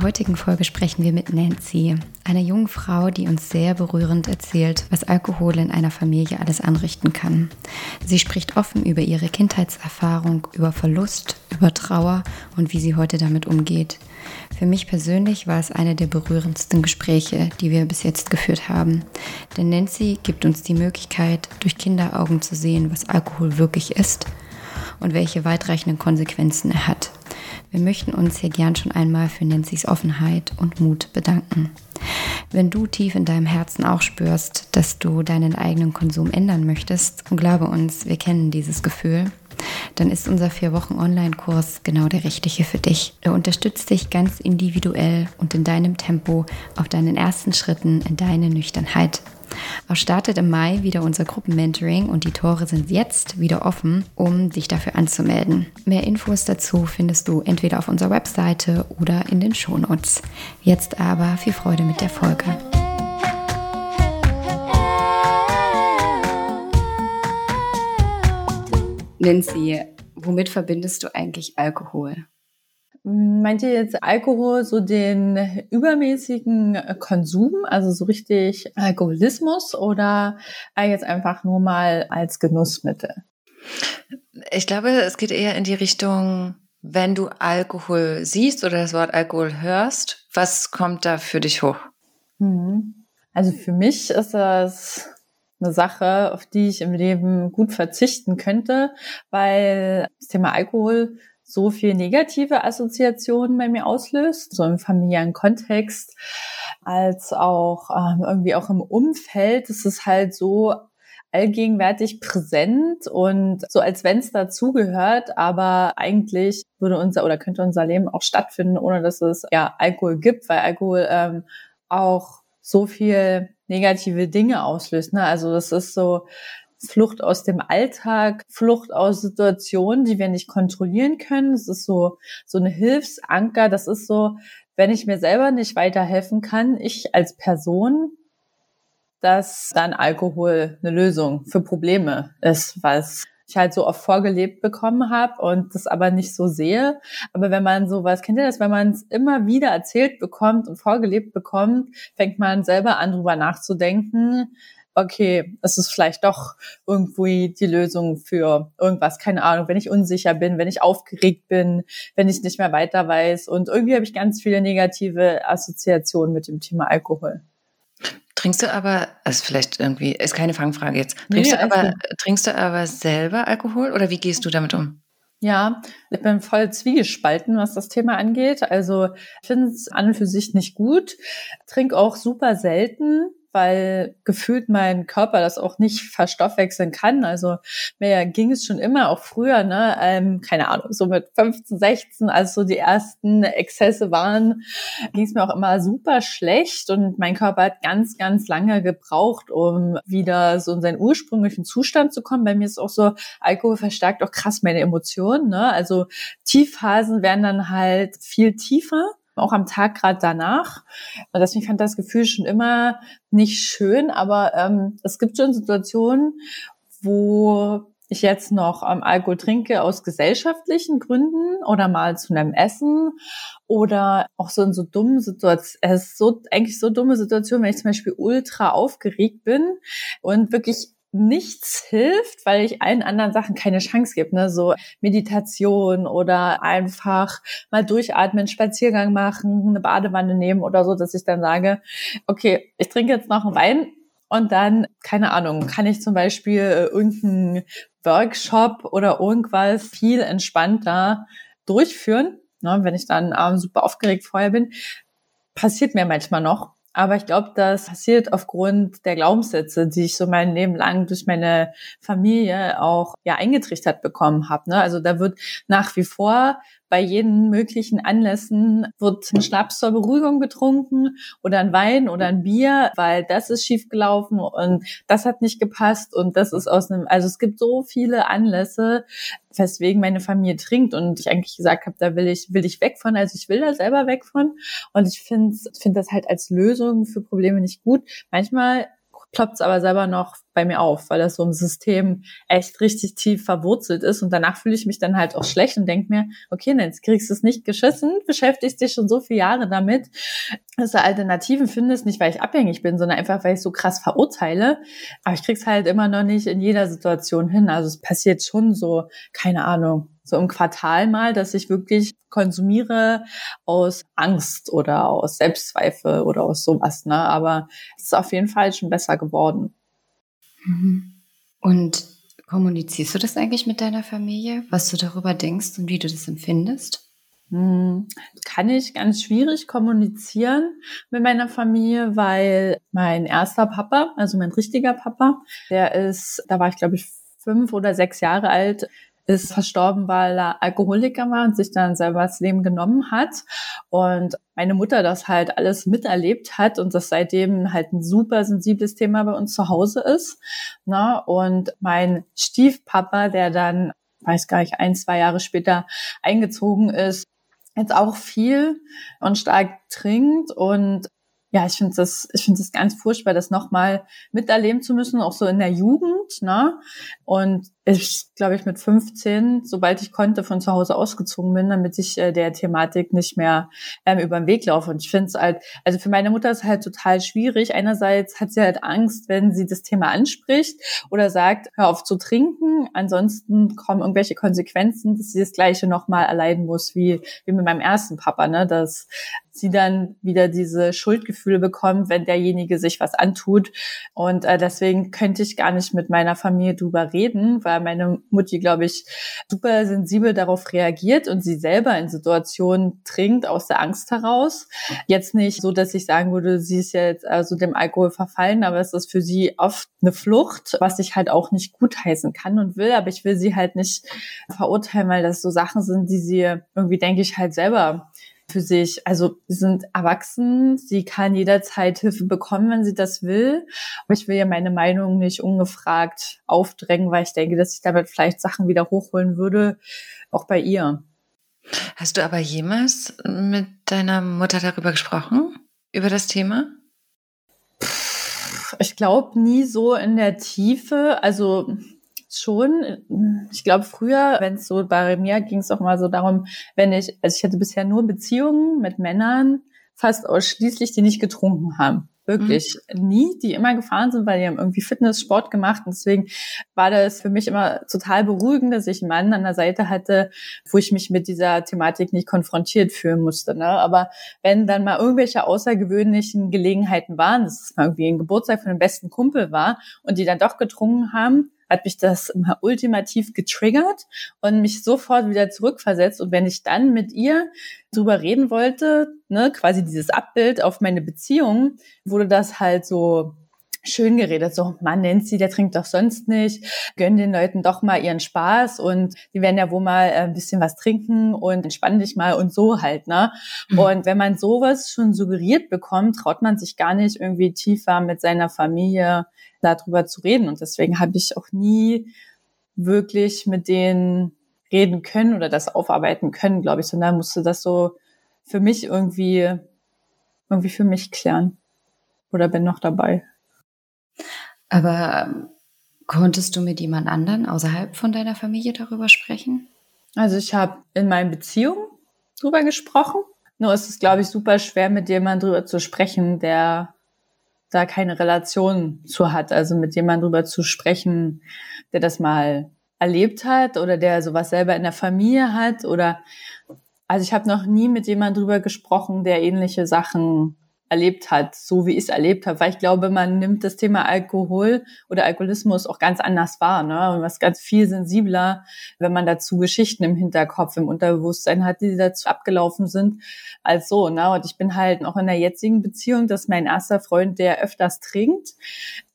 Der heutigen Folge sprechen wir mit Nancy, einer jungen Frau, die uns sehr berührend erzählt, was Alkohol in einer Familie alles anrichten kann. Sie spricht offen über ihre Kindheitserfahrung, über Verlust, über Trauer und wie sie heute damit umgeht. Für mich persönlich war es eine der berührendsten Gespräche, die wir bis jetzt geführt haben. Denn Nancy gibt uns die Möglichkeit, durch Kinderaugen zu sehen, was Alkohol wirklich ist und welche weitreichenden Konsequenzen er hat. Wir möchten uns hier gern schon einmal für Nancy's Offenheit und Mut bedanken. Wenn du tief in deinem Herzen auch spürst, dass du deinen eigenen Konsum ändern möchtest, und glaube uns, wir kennen dieses Gefühl, dann ist unser vier Wochen Online-Kurs genau der richtige für dich. Er unterstützt dich ganz individuell und in deinem Tempo auf deinen ersten Schritten in deine Nüchternheit. Auch startet im Mai wieder unser Gruppenmentoring und die Tore sind jetzt wieder offen, um dich dafür anzumelden. Mehr Infos dazu findest du entweder auf unserer Webseite oder in den Shownotes. Jetzt aber viel Freude mit der Folge. Nancy, womit verbindest du eigentlich Alkohol? Meint ihr jetzt Alkohol, so den übermäßigen Konsum, also so richtig Alkoholismus oder jetzt einfach nur mal als Genussmittel? Ich glaube, es geht eher in die Richtung, wenn du Alkohol siehst oder das Wort Alkohol hörst, was kommt da für dich hoch? Mhm. Also für mich ist das eine Sache, auf die ich im Leben gut verzichten könnte, weil das Thema Alkohol so viel negative Assoziationen bei mir auslöst, so im familiären Kontext, als auch ähm, irgendwie auch im Umfeld. Es ist halt so allgegenwärtig präsent und so als wenn es dazugehört, aber eigentlich würde unser oder könnte unser Leben auch stattfinden, ohne dass es ja Alkohol gibt, weil Alkohol ähm, auch so viel negative Dinge auslöst. Ne? Also das ist so Flucht aus dem Alltag, Flucht aus Situationen, die wir nicht kontrollieren können. Das ist so, so eine Hilfsanker. Das ist so, wenn ich mir selber nicht weiterhelfen kann, ich als Person, dass dann Alkohol eine Lösung für Probleme ist, was ich halt so oft vorgelebt bekommen habe und das aber nicht so sehe. Aber wenn man sowas, kennt ihr das, wenn man es immer wieder erzählt bekommt und vorgelebt bekommt, fängt man selber an, drüber nachzudenken, okay, es ist vielleicht doch irgendwie die Lösung für irgendwas, keine Ahnung, wenn ich unsicher bin, wenn ich aufgeregt bin, wenn ich nicht mehr weiter weiß. Und irgendwie habe ich ganz viele negative Assoziationen mit dem Thema Alkohol. Trinkst du aber, also vielleicht irgendwie, ist keine Fangfrage jetzt, Nee, trinkst, du, alles aber, trinkst du aber selber Alkohol oder wie gehst du damit um? Ja, ich bin voll zwiegespalten, was das Thema angeht. Also ich finde es an und für sich nicht gut. Trink auch super selten, weil gefühlt mein Körper das auch nicht verstoffwechseln kann. Also mir ging es schon immer, auch früher, ne, ähm, keine Ahnung, so mit 15, 16, als so die ersten Exzesse waren, ging es mir auch immer super schlecht und mein Körper hat ganz, ganz lange gebraucht, um wieder so in seinen ursprünglichen Zustand zu kommen. Bei mir ist auch so, Alkohol verstärkt auch krass meine Emotionen, ne? Also Tiefphasen werden dann halt viel tiefer auch am Tag gerade danach. Und deswegen fand das Gefühl schon immer nicht schön, aber ähm, es gibt schon Situationen, wo ich jetzt noch ähm, Alkohol trinke aus gesellschaftlichen Gründen oder mal zu einem Essen oder auch so in so dummen Situationen, es ist so eigentlich so dumme Situationen, wenn ich zum Beispiel ultra aufgeregt bin und wirklich nichts hilft, weil ich allen anderen Sachen keine Chance gebe, ne? so Meditation oder einfach mal durchatmen, Spaziergang machen, eine Badewanne nehmen oder so, dass ich dann sage, okay, ich trinke jetzt noch einen Wein und dann, keine Ahnung, kann ich zum Beispiel äh, irgendeinen Workshop oder irgendwas viel entspannter durchführen, ne? wenn ich dann ähm, super aufgeregt vorher bin. Passiert mir manchmal noch, aber ich glaube, das passiert aufgrund der Glaubenssätze, die ich so mein Leben lang durch meine Familie auch ja eingetrichtert bekommen habe. Ne? Also da wird nach wie vor bei jeden möglichen Anlässen wird ein Schnaps zur Beruhigung getrunken oder ein Wein oder ein Bier, weil das ist schiefgelaufen und das hat nicht gepasst und das ist aus einem, also es gibt so viele Anlässe, weswegen meine Familie trinkt und ich eigentlich gesagt habe, da will ich, will ich weg von, also ich will da selber weg von und ich finde finde das halt als Lösung für Probleme nicht gut. Manchmal ploppt es aber selber noch bei mir auf, weil das so im System echt richtig tief verwurzelt ist. Und danach fühle ich mich dann halt auch schlecht und denke mir, okay, jetzt kriegst du es nicht geschissen, beschäftigst dich schon so viele Jahre damit, dass du Alternativen findest, nicht weil ich abhängig bin, sondern einfach, weil ich so krass verurteile. Aber ich krieg's halt immer noch nicht in jeder Situation hin. Also es passiert schon so, keine Ahnung, so im Quartal mal, dass ich wirklich konsumiere aus Angst oder aus Selbstzweifel oder aus sowas. Ne? Aber es ist auf jeden Fall schon besser geworden. Mhm. Und kommunizierst du das eigentlich mit deiner Familie, was du darüber denkst und wie du das empfindest? Hm, kann ich ganz schwierig kommunizieren mit meiner Familie, weil mein erster Papa, also mein richtiger Papa, der ist, da war ich glaube ich fünf oder sechs Jahre alt, ist verstorben, weil er Alkoholiker war und sich dann selber das Leben genommen hat. Und meine Mutter das halt alles miterlebt hat und das seitdem halt ein super sensibles Thema bei uns zu Hause ist. Na, und mein Stiefpapa, der dann, weiß gar nicht, ein, zwei Jahre später eingezogen ist, jetzt auch viel und stark trinkt und ja, ich finde das, ich finde das ganz furchtbar, das nochmal miterleben zu müssen, auch so in der Jugend, ne? Und ich glaube ich mit 15, sobald ich konnte, von zu Hause ausgezogen bin, damit ich äh, der Thematik nicht mehr ähm, über den Weg laufe. Und ich finde es halt, also für meine Mutter ist es halt total schwierig. Einerseits hat sie halt Angst, wenn sie das Thema anspricht oder sagt, hör auf zu trinken. Ansonsten kommen irgendwelche Konsequenzen, dass sie das Gleiche nochmal erleiden muss wie, wie mit meinem ersten Papa, ne? Dass sie dann wieder diese Schuldgefühle bekommt, wenn derjenige sich was antut. Und äh, deswegen könnte ich gar nicht mit meiner Familie drüber reden, weil meine Mutti, glaube ich, super sensibel darauf reagiert und sie selber in Situationen trinkt aus der Angst heraus. Jetzt nicht so, dass ich sagen würde, sie ist jetzt also dem Alkohol verfallen, aber es ist für sie oft eine Flucht, was ich halt auch nicht gutheißen kann und will, aber ich will sie halt nicht verurteilen, weil das so Sachen sind, die sie irgendwie, denke ich, halt selber für sich. Also sie sind erwachsen, sie kann jederzeit Hilfe bekommen, wenn sie das will. Aber ich will ja meine Meinung nicht ungefragt aufdrängen, weil ich denke, dass ich damit vielleicht Sachen wieder hochholen würde, auch bei ihr. Hast du aber jemals mit deiner Mutter darüber gesprochen? Über das Thema? Ich glaube nie so in der Tiefe. Also schon. Ich glaube, früher, wenn es so bei mir ging es auch mal so darum, wenn ich, also ich hatte bisher nur Beziehungen mit Männern, fast ausschließlich, die nicht getrunken haben. Wirklich mhm. nie, die immer gefahren sind, weil die haben irgendwie Fitness, Sport gemacht. Und deswegen war das für mich immer total beruhigend, dass ich einen Mann an der Seite hatte, wo ich mich mit dieser Thematik nicht konfrontiert fühlen musste. Ne? Aber wenn dann mal irgendwelche außergewöhnlichen Gelegenheiten waren, dass es mal irgendwie ein Geburtstag von dem besten Kumpel war und die dann doch getrunken haben, hat mich das immer ultimativ getriggert und mich sofort wieder zurückversetzt. Und wenn ich dann mit ihr drüber reden wollte, ne, quasi dieses Abbild auf meine Beziehung, wurde das halt so schön geredet, so, man nennt sie, der trinkt doch sonst nicht, gönn den Leuten doch mal ihren Spaß und die werden ja wohl mal äh, ein bisschen was trinken und entspann dich mal und so halt, ne? Mhm. Und wenn man sowas schon suggeriert bekommt, traut man sich gar nicht irgendwie tiefer mit seiner Familie darüber zu reden. Und deswegen habe ich auch nie wirklich mit denen reden können oder das aufarbeiten können, glaube ich, sondern musste das so für mich irgendwie, irgendwie für mich klären. Oder bin noch dabei. Aber ähm, konntest du mit jemand anderen außerhalb von deiner Familie darüber sprechen? Also ich habe in meinen Beziehungen drüber gesprochen. Nur ist es, glaube ich, super schwer, mit jemandem drüber zu sprechen, der da keine Relation zu hat. Also mit jemandem drüber zu sprechen, der das mal erlebt hat oder der sowas selber in der Familie hat oder also ich habe noch nie mit jemandem drüber gesprochen, der ähnliche Sachen erlebt hat, so wie ich es erlebt habe, weil ich glaube, man nimmt das Thema Alkohol oder Alkoholismus auch ganz anders wahr, ne? Und was ganz viel sensibler, wenn man dazu Geschichten im Hinterkopf, im Unterbewusstsein hat, die dazu abgelaufen sind, als so, ne? Und ich bin halt auch in der jetzigen Beziehung, dass mein erster Freund, der öfters trinkt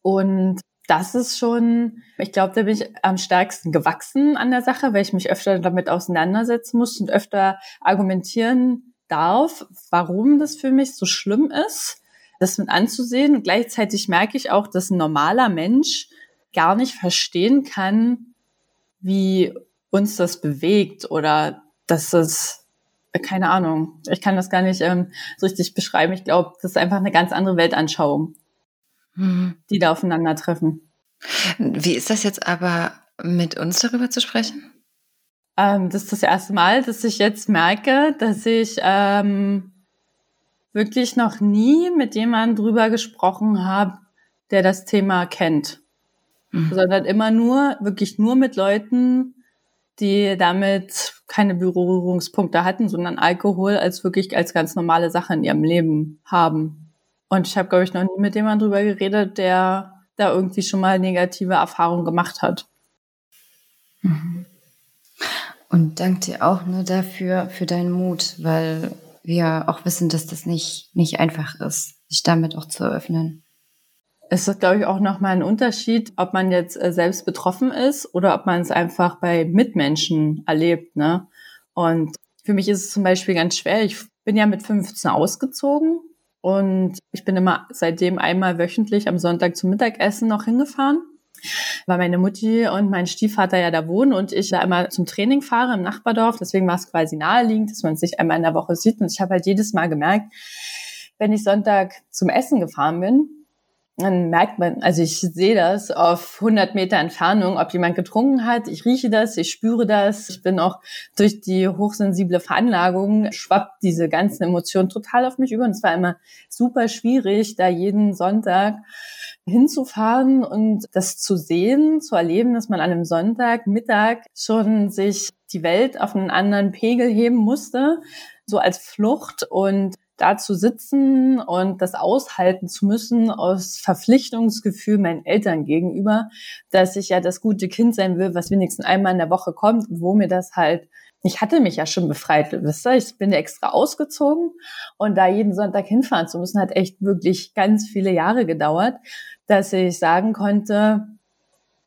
und das ist schon, ich glaube, da bin ich am stärksten gewachsen an der Sache, weil ich mich öfter damit auseinandersetzen muss und öfter argumentieren darf, warum das für mich so schlimm ist, das mit anzusehen. Und gleichzeitig merke ich auch, dass ein normaler Mensch gar nicht verstehen kann, wie uns das bewegt oder dass es, keine Ahnung, ich kann das gar nicht ähm, so richtig beschreiben. Ich glaube, das ist einfach eine ganz andere Weltanschauung, mhm. die da aufeinandertreffen. Wie ist das jetzt aber mit uns darüber zu sprechen? Ähm, das ist das erste Mal, dass ich jetzt merke, dass ich ähm, wirklich noch nie mit jemandem drüber gesprochen habe, der das Thema kennt. Mhm. Sondern immer nur, wirklich nur mit Leuten, die damit keine Berührungspunkte hatten, sondern Alkohol als wirklich als ganz normale Sache in ihrem Leben haben. Und ich habe, glaube ich, noch nie mit jemandem drüber geredet, der da irgendwie schon mal negative Erfahrungen gemacht hat. Mhm. Und danke dir auch nur dafür, für deinen Mut, weil wir auch wissen, dass das nicht, nicht einfach ist, sich damit auch zu eröffnen. Es ist, glaube ich, auch nochmal ein Unterschied, ob man jetzt äh, selbst betroffen ist oder ob man es einfach bei Mitmenschen erlebt. Ne? Und für mich ist es zum Beispiel ganz schwer. Ich bin ja mit 15 ausgezogen und ich bin immer seitdem einmal wöchentlich am Sonntag zum Mittagessen noch hingefahren weil meine Mutti und mein Stiefvater ja da wohnen und ich da immer zum Training fahre im Nachbardorf. Deswegen war es quasi naheliegend, dass man sich einmal in der Woche sieht. Und ich habe halt jedes Mal gemerkt, wenn ich Sonntag zum Essen gefahren bin, dann merkt man, also ich sehe das auf 100 Meter Entfernung, ob jemand getrunken hat. Ich rieche das, ich spüre das. Ich bin auch durch die hochsensible Veranlagung schwappt diese ganzen Emotionen total auf mich über. Und es war immer super schwierig, da jeden Sonntag hinzufahren und das zu sehen, zu erleben, dass man an einem Sonntagmittag schon sich die Welt auf einen anderen Pegel heben musste, so als Flucht und da zu sitzen und das aushalten zu müssen aus Verpflichtungsgefühl meinen Eltern gegenüber, dass ich ja das gute Kind sein will, was wenigstens einmal in der Woche kommt, wo mir das halt ich hatte mich ja schon befreit, wisst ihr, ich bin extra ausgezogen und da jeden Sonntag hinfahren zu müssen, hat echt wirklich ganz viele Jahre gedauert, dass ich sagen konnte,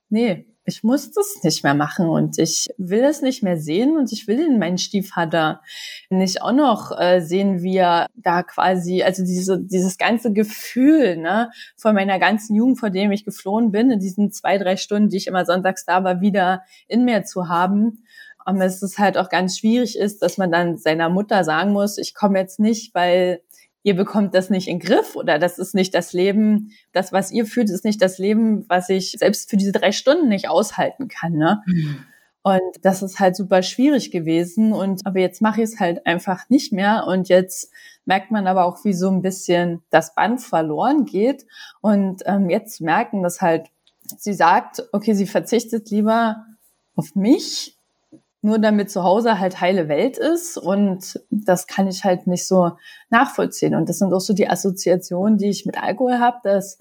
nee, ich muss das nicht mehr machen und ich will es nicht mehr sehen und ich will in meinen Stiefvater nicht auch noch äh, sehen, wie er da quasi, also diese, dieses ganze Gefühl ne, von meiner ganzen Jugend, vor dem ich geflohen bin, in diesen zwei, drei Stunden, die ich immer sonntags da war, wieder in mir zu haben. Und es ist halt auch ganz schwierig ist, dass man dann seiner Mutter sagen muss, ich komme jetzt nicht, weil ihr bekommt das nicht in den Griff oder das ist nicht das Leben, das, was ihr fühlt, ist nicht das Leben, was ich selbst für diese drei Stunden nicht aushalten kann. Ne? Mhm. Und das ist halt super schwierig gewesen. Und aber jetzt mache ich es halt einfach nicht mehr. Und jetzt merkt man aber auch, wie so ein bisschen das Band verloren geht. Und ähm, jetzt zu merken, dass halt sie sagt, okay, sie verzichtet lieber auf mich nur damit zu Hause halt heile Welt ist. Und das kann ich halt nicht so nachvollziehen. Und das sind auch so die Assoziationen, die ich mit Alkohol habe, dass,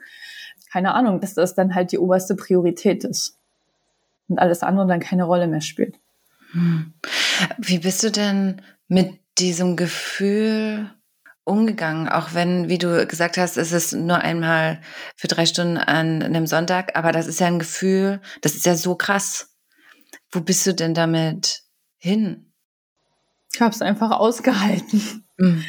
keine Ahnung, dass das dann halt die oberste Priorität ist. Und alles andere dann keine Rolle mehr spielt. Wie bist du denn mit diesem Gefühl umgegangen, auch wenn, wie du gesagt hast, es ist nur einmal für drei Stunden an einem Sonntag, aber das ist ja ein Gefühl, das ist ja so krass. Wo bist du denn damit hin? Ich habe es einfach ausgehalten. Mhm.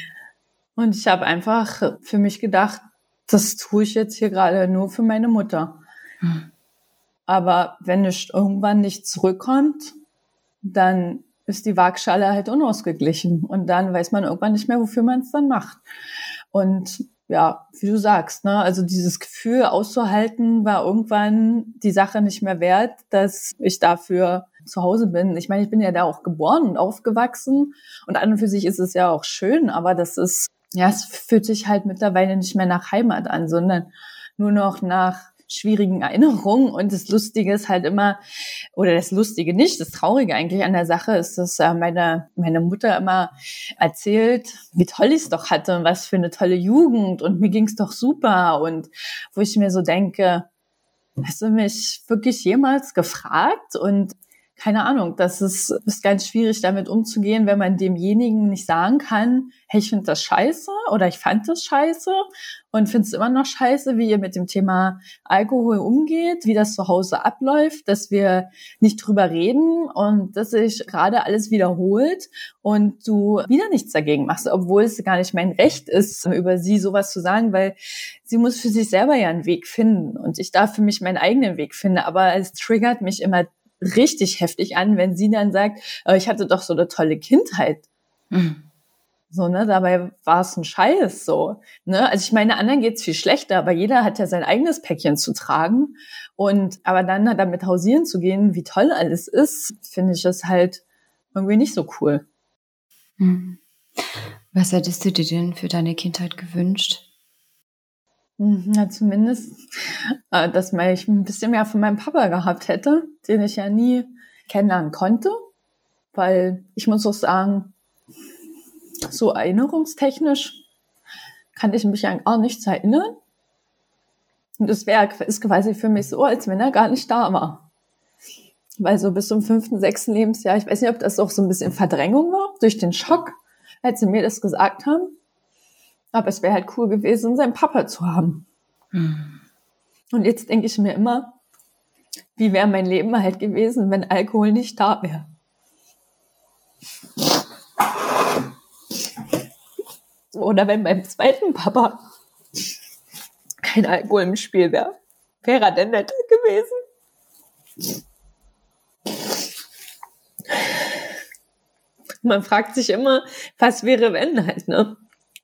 Und ich habe einfach für mich gedacht, das tue ich jetzt hier gerade nur für meine Mutter. Mhm. Aber wenn es irgendwann nicht zurückkommt, dann ist die Waagschale halt unausgeglichen. Und dann weiß man irgendwann nicht mehr, wofür man es dann macht. Und ja, wie du sagst, ne, also dieses Gefühl auszuhalten, war irgendwann die Sache nicht mehr wert, dass ich dafür zu Hause bin. Ich meine, ich bin ja da auch geboren und aufgewachsen und an und für sich ist es ja auch schön, aber das ist, ja, es fühlt sich halt mittlerweile nicht mehr nach Heimat an, sondern nur noch nach schwierigen Erinnerungen. Und das Lustige ist halt immer, oder das Lustige nicht, das Traurige eigentlich an der Sache ist, dass äh, meine, meine Mutter immer erzählt, wie toll ich es doch hatte und was für eine tolle Jugend und mir ging es doch super. Und wo ich mir so denke, hast du mich wirklich jemals gefragt? Und keine Ahnung, das ist, ist ganz schwierig damit umzugehen, wenn man demjenigen nicht sagen kann, hey, ich finde das scheiße oder ich fand das scheiße und finde es immer noch scheiße, wie ihr mit dem Thema Alkohol umgeht, wie das zu Hause abläuft, dass wir nicht drüber reden und dass sich gerade alles wiederholt und du wieder nichts dagegen machst, obwohl es gar nicht mein Recht ist, über sie sowas zu sagen, weil sie muss für sich selber ja einen Weg finden und ich darf für mich meinen eigenen Weg finden, aber es triggert mich immer richtig heftig an, wenn sie dann sagt, äh, ich hatte doch so eine tolle Kindheit. Mhm. So, ne, dabei war es ein Scheiß, so, ne. Also ich meine, anderen geht's viel schlechter, aber jeder hat ja sein eigenes Päckchen zu tragen. Und, aber dann damit hausieren zu gehen, wie toll alles ist, finde ich es halt irgendwie nicht so cool. Mhm. Was hättest du dir denn für deine Kindheit gewünscht? Hm, ja, zumindest, äh, dass ich ein bisschen mehr von meinem Papa gehabt hätte, den ich ja nie kennenlernen konnte, weil ich muss auch sagen, so erinnerungstechnisch kann ich mich an gar nichts erinnern. Und es wäre ist quasi für mich so, als wenn er gar nicht da war. Weil so bis zum fünften, sechsten Lebensjahr, ich weiß nicht, ob das auch so ein bisschen Verdrängung war durch den Schock, als sie mir das gesagt haben. Aber es wäre halt cool gewesen, seinen Papa zu haben. Hm. Und jetzt denke ich mir immer, wie wäre mein Leben halt gewesen, wenn Alkohol nicht da wäre. Oder wenn beim zweiten Papa kein Alkohol im Spiel wäre. Wäre er denn netter gewesen? Man fragt sich immer, was wäre, wenn halt, ne?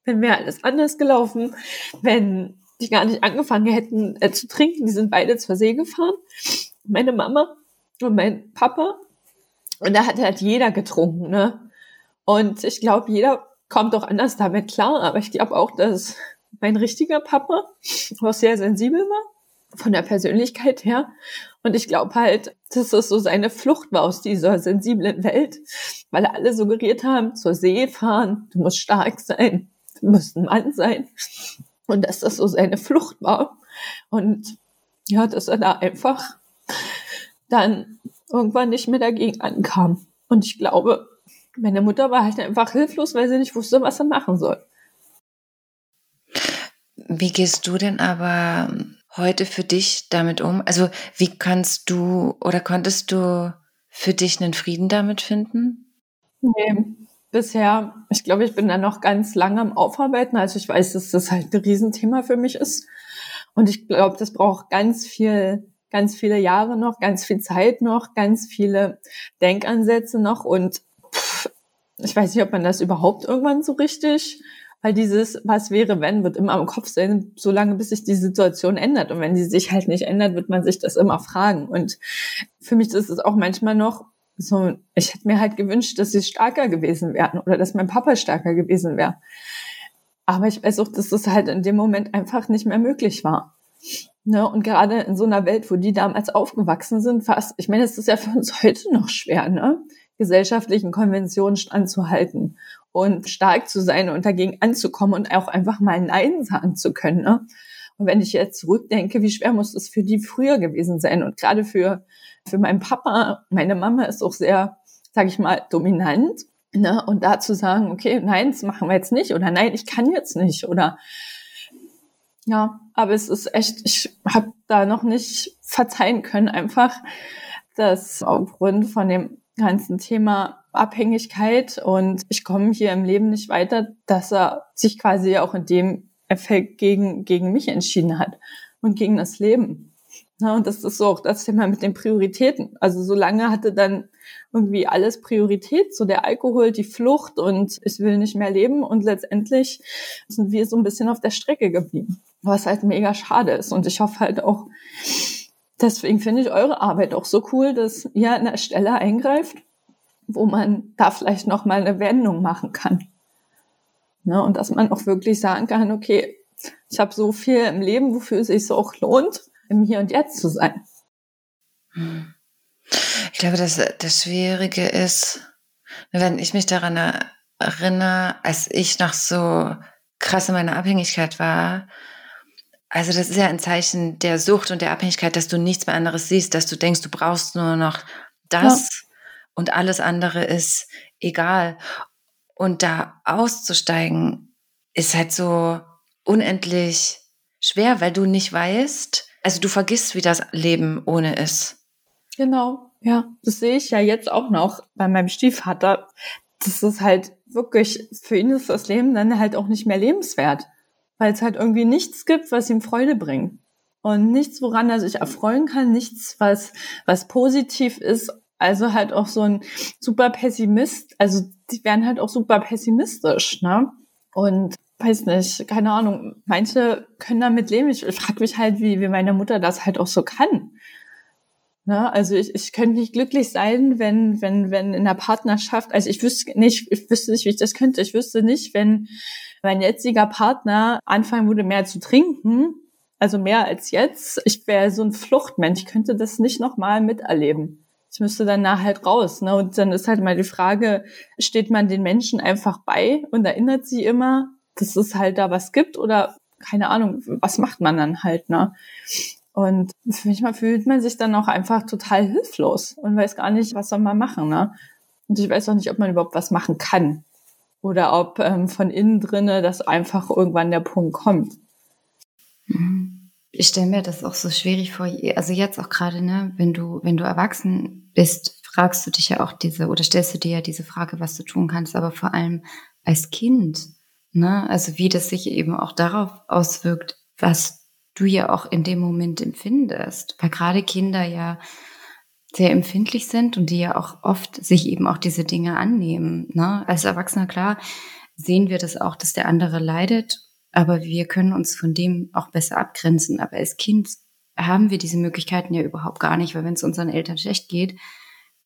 wenn wäre alles anders gelaufen, wenn die gar nicht angefangen hätten äh, zu trinken. Die sind beide zur See gefahren. Meine Mama und mein Papa. Und da hat halt jeder getrunken, ne? Und ich glaube, jeder kommt auch anders damit klar. Aber ich glaube auch, dass mein richtiger Papa auch sehr sensibel war, von der Persönlichkeit her. Und ich glaube halt, dass es so seine Flucht war aus dieser sensiblen Welt, weil alle suggeriert haben, zur See fahren, du musst stark sein, muss ein Mann sein. Und dass das so seine Flucht war. Und ja, dass er da einfach dann irgendwann nicht mehr dagegen ankam. Und ich glaube, meine Mutter war halt einfach hilflos, weil sie nicht wusste, was er machen soll. Wie gehst du denn aber heute für dich damit um? Also wie kannst du oder konntest du für dich einen Frieden damit finden? Nee, bisher, ich glaube, ich bin da noch ganz lange am Aufarbeiten. Also ich weiß, dass das halt ein Riesenthema für mich ist. Und ich glaube, das braucht ganz viel, ganz viele Jahre noch, ganz viel Zeit noch, ganz viele Denkansätze noch. Und ich weiß nicht, ob man das überhaupt irgendwann so richtig, weil dieses, was wäre, wenn, wird immer im Kopf sein, solange bis sich die Situation ändert. Und wenn die sich halt nicht ändert, wird man sich das immer fragen. Und für mich ist es auch manchmal noch, so, ich hätte mir halt gewünscht, dass sie stärker gewesen wären oder dass mein Papa stärker gewesen wäre. Aber ich weiß auch, dass das halt in dem Moment einfach nicht mehr möglich war. Ne? Und gerade in so einer Welt, wo die damals aufgewachsen sind, fast, ich meine, es ist ja für uns heute noch schwer, ne? Gesellschaftlichen Konventionen standzuhalten und stark zu sein und dagegen anzukommen und auch einfach mal Nein sagen zu können. Ne? Und wenn ich jetzt zurückdenke, wie schwer muss das für die früher gewesen sein und gerade für für meinen Papa, meine Mama ist auch sehr, sage ich mal, dominant. Ne? Und da zu sagen, okay, nein, das machen wir jetzt nicht oder nein, ich kann jetzt nicht oder ja, aber es ist echt, ich habe da noch nicht verzeihen können, einfach, dass aufgrund von dem ganzen Thema Abhängigkeit und ich komme hier im Leben nicht weiter, dass er sich quasi auch in dem Effekt gegen, gegen mich entschieden hat und gegen das Leben. Ja, und das ist so auch das Thema mit den Prioritäten. Also solange hatte dann irgendwie alles Priorität, so der Alkohol, die Flucht und ich will nicht mehr leben und letztendlich sind wir so ein bisschen auf der Strecke geblieben, was halt mega schade ist. Und ich hoffe halt auch, deswegen finde ich eure Arbeit auch so cool, dass ihr an der Stelle eingreift, wo man da vielleicht noch mal eine Wendung machen kann. Ne, und dass man auch wirklich sagen kann, okay, ich habe so viel im Leben, wofür es sich so auch lohnt im Hier und Jetzt zu sein. Ich glaube, dass das Schwierige ist, wenn ich mich daran erinnere, als ich noch so krass in meiner Abhängigkeit war, also das ist ja ein Zeichen der Sucht und der Abhängigkeit, dass du nichts mehr anderes siehst, dass du denkst, du brauchst nur noch das. Ja. und alles andere ist egal. Und da auszusteigen ist halt so unendlich schwer, weil du nicht weißt, also du vergisst, wie das Leben ohne ist. Genau, ja. Das sehe ich ja jetzt auch noch bei meinem Stiefvater. Das ist halt wirklich, für ihn ist das Leben dann halt auch nicht mehr lebenswert, weil es halt irgendwie nichts gibt, was ihm Freude bringt. Und nichts, woran er sich erfreuen kann, nichts, was, was positiv ist. Also halt auch so ein super Pessimist, also die werden halt auch super pessimistisch, ne? Und weiß nicht, keine Ahnung, manche können damit leben. Ich frage mich halt, wie, wie meine Mutter das halt auch so kann. Ne? Also ich, ich könnte nicht glücklich sein, wenn, wenn, wenn in der Partnerschaft, also ich wüsste nicht, ich wüsste nicht, wie ich das könnte. Ich wüsste nicht, wenn mein jetziger Partner anfangen würde, mehr zu trinken, also mehr als jetzt. Ich wäre so ein Fluchtmensch. Ich könnte das nicht nochmal miterleben. Ich müsste danach halt raus. Ne? Und dann ist halt mal die Frage, steht man den Menschen einfach bei und erinnert sie immer, dass es halt da was gibt oder keine Ahnung, was macht man dann halt, ne? Und manchmal fühlt man sich dann auch einfach total hilflos und weiß gar nicht, was soll man machen, ne? Und ich weiß auch nicht, ob man überhaupt was machen kann. Oder ob ähm, von innen drinne das einfach irgendwann der Punkt kommt. Ich stelle mir das auch so schwierig vor. Also jetzt auch gerade, ne, wenn du, wenn du erwachsen bist, fragst du dich ja auch diese, oder stellst du dir ja diese Frage, was du tun kannst, aber vor allem als Kind, ne, also wie das sich eben auch darauf auswirkt, was du ja auch in dem Moment empfindest. Weil gerade Kinder ja sehr empfindlich sind und die ja auch oft sich eben auch diese Dinge annehmen. Ne? Als Erwachsener, klar, sehen wir das auch, dass der andere leidet, aber wir können uns von dem auch besser abgrenzen. Aber als Kind haben wir diese Möglichkeiten ja überhaupt gar nicht, weil wenn es unseren Eltern schlecht geht,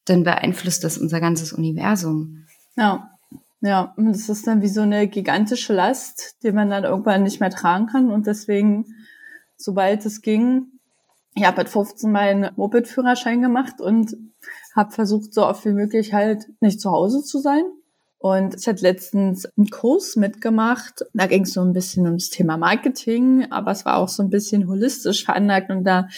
dann beeinflusst das unser ganzes Universum. Ja, ja, und das ist dann wie so eine gigantische Last, die man dann irgendwann nicht mehr tragen kann und deswegen sobald es ging. Ich habe mit 15 meinen Moped-Führerschein gemacht und habe versucht, so oft wie möglich halt nicht zu Hause zu sein. Und ich hatte letztens einen Kurs mitgemacht. Da ging es so ein bisschen ums Thema Marketing, aber es war auch so ein bisschen holistisch veranlagt und da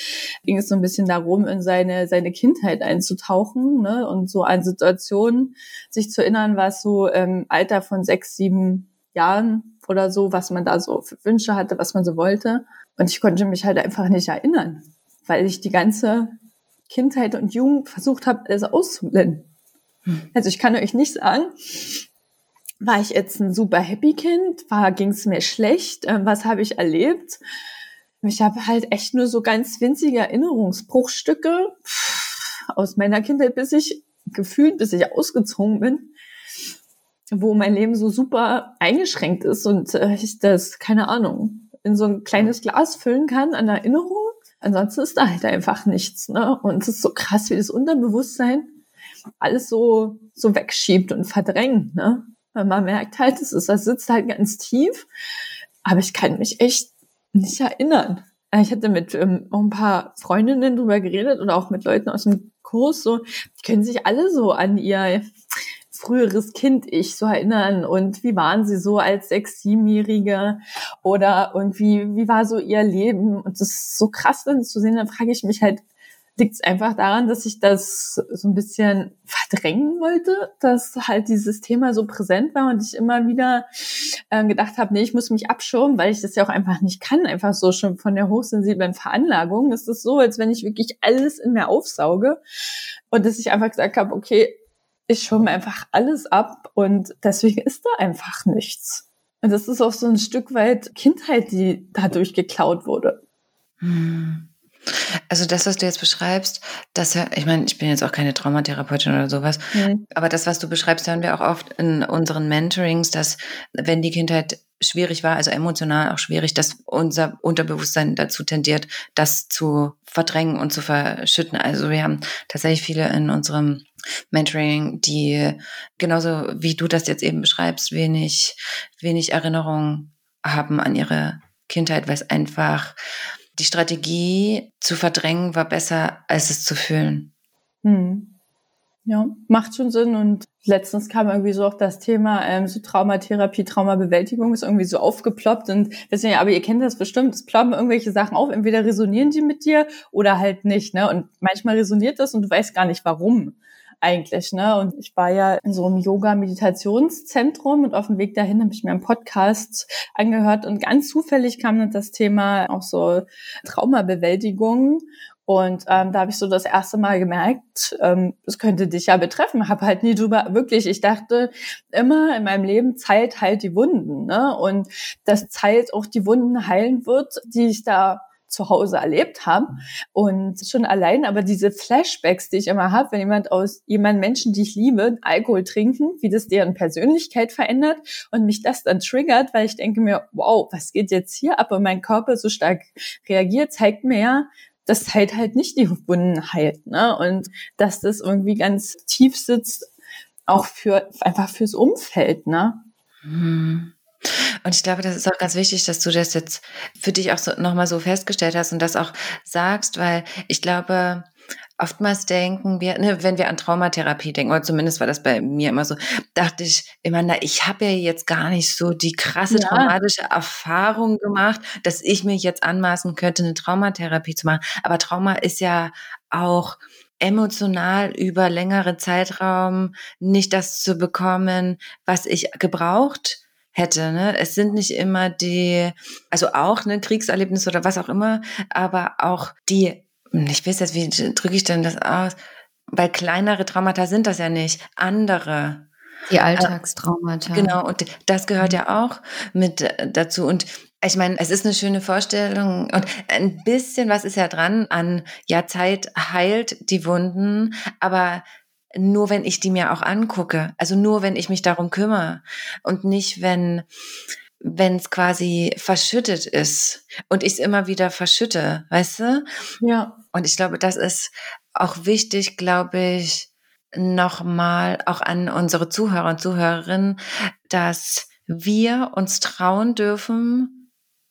ging es so ein bisschen darum, in seine, seine Kindheit einzutauchen ne? und so an Situationen sich zu erinnern, was so im Alter von sechs, sieben Jahren oder so, was man da so für Wünsche hatte, was man so wollte. Und ich konnte mich halt einfach nicht erinnern, weil ich die ganze Kindheit und Jugend versucht habe, alles auszublenden. Hm. Also ich kann euch nicht sagen, war ich jetzt ein super Happy Kind? War ging es mir schlecht? Ähm, was habe ich erlebt? Ich habe halt echt nur so ganz winzige Erinnerungsbruchstücke aus meiner Kindheit, bis ich gefühlt, bis ich ausgezogen bin, wo mein Leben so super eingeschränkt ist und äh, ich das, keine Ahnung, in so ein kleines Glas füllen kann an Erinnerung. Ansonsten ist da halt einfach nichts. Ne? Und es ist so krass, wie das Unterbewusstsein alles so, so wegschiebt und verdrängt. Ne? Weil man merkt halt, es ist, das sitzt halt ganz tief. Aber ich kann mich echt nicht erinnern. Ich hatte mit ähm, auch ein paar Freundinnen drüber geredet oder auch mit Leuten aus dem Kurs so, die können sich alle so an ihr früheres Kind ich so erinnern? Und wie waren sie so als sechs, siebenjährige? Oder irgendwie, wie war so ihr Leben? Und das ist so krass dann zu sehen, dann frage ich mich halt, liegt es einfach daran, dass ich das so ein bisschen verdrängen wollte, dass halt dieses Thema so präsent war und ich immer wieder äh, gedacht habe, nee, ich muss mich abschirmen, weil ich das ja auch einfach nicht kann, einfach so schon von der hochsensiblen Veranlagung. Es ist so, als wenn ich wirklich alles in mir aufsauge und dass ich einfach gesagt habe, okay, ich schirme einfach alles ab und deswegen ist da einfach nichts. Und das ist auch so ein Stück weit Kindheit, die dadurch geklaut wurde. Hm. Also das, was du jetzt beschreibst, das ich meine, ich bin jetzt auch keine Traumatherapeutin oder sowas, mhm. aber das, was du beschreibst, hören wir auch oft in unseren Mentorings, dass wenn die Kindheit schwierig war, also emotional auch schwierig, dass unser Unterbewusstsein dazu tendiert, das zu verdrängen und zu verschütten. Also wir haben tatsächlich viele in unserem Mentoring, die genauso wie du das jetzt eben beschreibst, wenig, wenig Erinnerung haben an ihre Kindheit, weil es einfach die Strategie zu verdrängen war besser, als es zu fühlen. Hm. Ja, macht schon Sinn. Und letztens kam irgendwie so auch das Thema ähm, so Traumatherapie, Traumabewältigung ist irgendwie so aufgeploppt. Und deswegen, aber ihr kennt das bestimmt, es ploppen irgendwelche Sachen auf. Entweder resonieren die mit dir oder halt nicht. Ne? Und manchmal resoniert das und du weißt gar nicht warum. Eigentlich, ne? Und ich war ja in so einem Yoga-Meditationszentrum und auf dem Weg dahin habe ich mir einen Podcast angehört und ganz zufällig kam dann das Thema auch so Traumabewältigung und ähm, da habe ich so das erste Mal gemerkt, ähm, könnte dich ja betreffen. Habe halt nie drüber wirklich. Ich dachte immer in meinem Leben Zeit heilt die Wunden, ne? Und dass Zeit auch die Wunden heilen wird, die ich da zu Hause erlebt habe. Und schon allein aber diese Flashbacks, die ich immer habe, wenn jemand aus jemand Menschen, die ich liebe, Alkohol trinken, wie das deren Persönlichkeit verändert und mich das dann triggert, weil ich denke mir, wow, was geht jetzt hier ab? Und mein Körper so stark reagiert, zeigt mir ja, dass Zeit halt nicht die Wunden heilt, ne? Und dass das irgendwie ganz tief sitzt, auch für einfach fürs Umfeld, ne? Mhm. Und ich glaube, das ist auch ganz wichtig, dass du das jetzt für dich auch so nochmal so festgestellt hast und das auch sagst, weil ich glaube, oftmals denken wir, ne, wenn wir an Traumatherapie denken, oder zumindest war das bei mir immer so, dachte ich immer, na, ich habe ja jetzt gar nicht so die krasse ja. traumatische Erfahrung gemacht, dass ich mir jetzt anmaßen könnte, eine Traumatherapie zu machen. Aber Trauma ist ja auch emotional über längere Zeitraum nicht das zu bekommen, was ich gebraucht hätte. Ne? Es sind nicht immer die, also auch ne Kriegserlebnisse oder was auch immer, aber auch die ich weiß jetzt, wie drücke ich denn das aus? Weil kleinere Traumata sind das ja nicht, andere. Die äh, Alltagstraumata. Genau, und das gehört ja auch mit äh, dazu. Und ich meine, es ist eine schöne Vorstellung und ein bisschen was ist ja dran an, ja, Zeit heilt die Wunden, aber nur wenn ich die mir auch angucke, also nur wenn ich mich darum kümmere und nicht wenn wenn es quasi verschüttet ist und ich es immer wieder verschütte, weißt du? Ja. Und ich glaube, das ist auch wichtig, glaube ich, nochmal auch an unsere Zuhörer und Zuhörerinnen, dass wir uns trauen dürfen,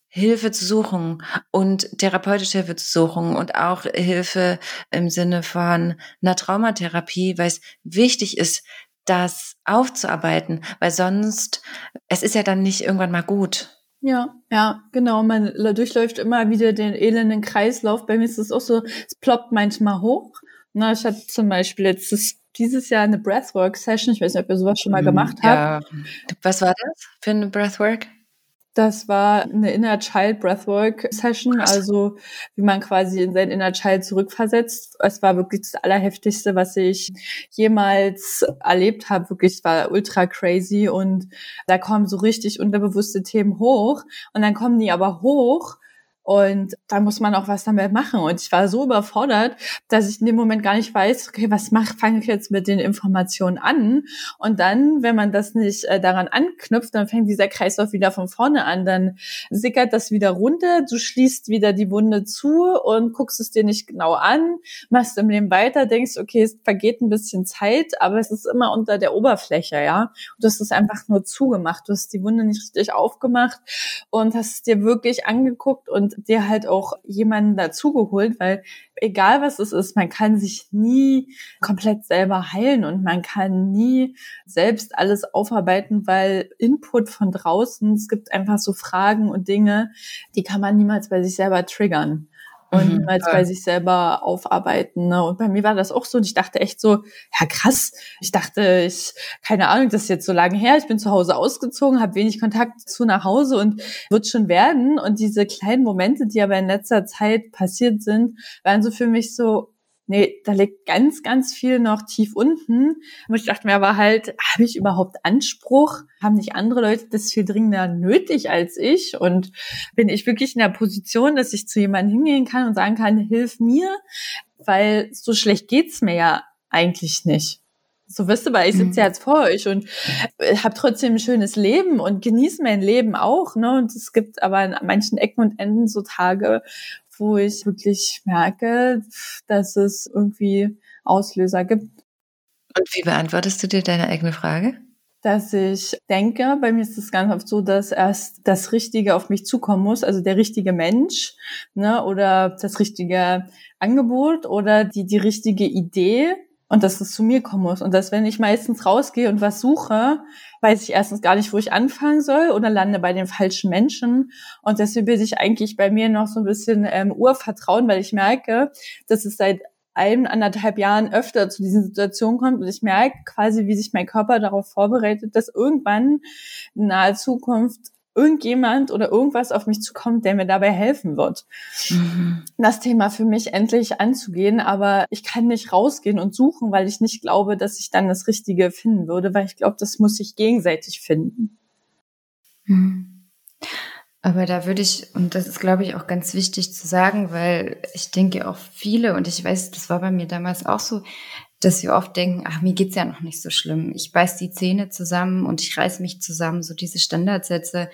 Hilfe zu suchen und therapeutische Hilfe zu suchen und auch Hilfe im Sinne von einer Traumatherapie, weil es wichtig ist, das aufzuarbeiten, weil sonst, es ist ja dann nicht irgendwann mal gut. Ja, ja, genau. Man durchläuft immer wieder den elenden Kreislauf. Bei mir ist es auch so, es ploppt manchmal hoch. Na, ich hatte zum Beispiel letztes, dieses Jahr eine Breathwork-Session. Ich weiß nicht, ob ihr sowas schon mal mhm, gemacht habt. Ja. Was war das für eine Breathwork? Das war eine Inner Child Breathwork Session, also wie man quasi in sein Inner Child zurückversetzt. Es war wirklich das Allerheftigste, was ich jemals erlebt habe. Wirklich, es war ultra crazy und da kommen so richtig unterbewusste Themen hoch und dann kommen die aber hoch und da muss man auch was damit machen. Und ich war so überfordert, dass ich in dem Moment gar nicht weiß, okay, was mache, fange ich jetzt mit den Informationen an? Und dann, wenn man das nicht äh, daran anknüpft, dann fängt dieser Kreislauf wieder von vorne an. Dann sickert das wieder runter, du schließt wieder die Wunde zu und guckst es dir nicht genau an, machst im Leben weiter, denkst, okay, es vergeht ein bisschen Zeit, aber es ist immer unter der Oberfläche, ja. Du hast es einfach nur zugemacht. Du hast die Wunde nicht richtig aufgemacht und hast es dir wirklich angeguckt und dir halt auch jemanden dazugeholt, weil egal was es ist, man kann sich nie komplett selber heilen und man kann nie selbst alles aufarbeiten, weil Input von draußen, es gibt einfach so Fragen und Dinge, die kann man niemals bei sich selber triggern und mhm, niemals bei sich selber aufarbeiten. Ne? Und bei mir war das auch so. Und ich dachte echt so, ja krass. Ich dachte, ich, keine Ahnung, das ist jetzt so lange her. Ich bin zu Hause ausgezogen, habe wenig Kontakt zu nach Hause und wird schon werden. Und diese kleinen Momente, die aber in letzter Zeit passiert sind, waren so für mich so, nee, da liegt ganz, ganz viel noch tief unten. Und ich dachte mir aber halt, habe ich überhaupt Anspruch? Haben nicht andere Leute das viel dringender nötig als ich? Und bin ich wirklich in der Position, dass ich zu jemandem hingehen kann und sagen kann, hilf mir? Weil so schlecht geht's mir ja eigentlich nicht. So wisst ihr, weil ich sitze ja mhm. jetzt vor euch und habe trotzdem ein schönes Leben und genieße mein Leben auch. Ne? Und es gibt aber an manchen Ecken und Enden so Tage, wo ich wirklich merke, dass es irgendwie Auslöser gibt. Und wie beantwortest du dir deine eigene Frage? Dass ich denke, bei mir ist es ganz oft so, dass erst das Richtige auf mich zukommen muss, also der richtige Mensch, ne, oder das richtige Angebot oder die, die richtige Idee und dass es zu mir kommen muss. Und dass wenn ich meistens rausgehe und was suche, weiß ich erstens gar nicht, wo ich anfangen soll oder lande bei den falschen Menschen. Und deswegen bin ich eigentlich bei mir noch so ein bisschen ähm, Urvertrauen, weil ich merke, dass es seit ein, anderthalb Jahren öfter zu diesen Situationen kommt und ich merke quasi, wie sich mein Körper darauf vorbereitet, dass irgendwann in naher Zukunft irgendjemand oder irgendwas auf mich zukommt, der mir dabei helfen wird. Mhm. Das Thema für mich endlich anzugehen, aber ich kann nicht rausgehen und suchen, weil ich nicht glaube, dass ich dann das Richtige finden würde, weil ich glaube, das muss ich gegenseitig finden. Mhm. Aber da würde ich, und das ist, glaube ich, auch ganz wichtig zu sagen, weil ich denke auch viele, und ich weiß, das war bei mir damals auch so, dass wir oft denken, ach, mir geht's ja noch nicht so schlimm. Ich beiß die Zähne zusammen und ich reiß mich zusammen, so diese Standardsätze.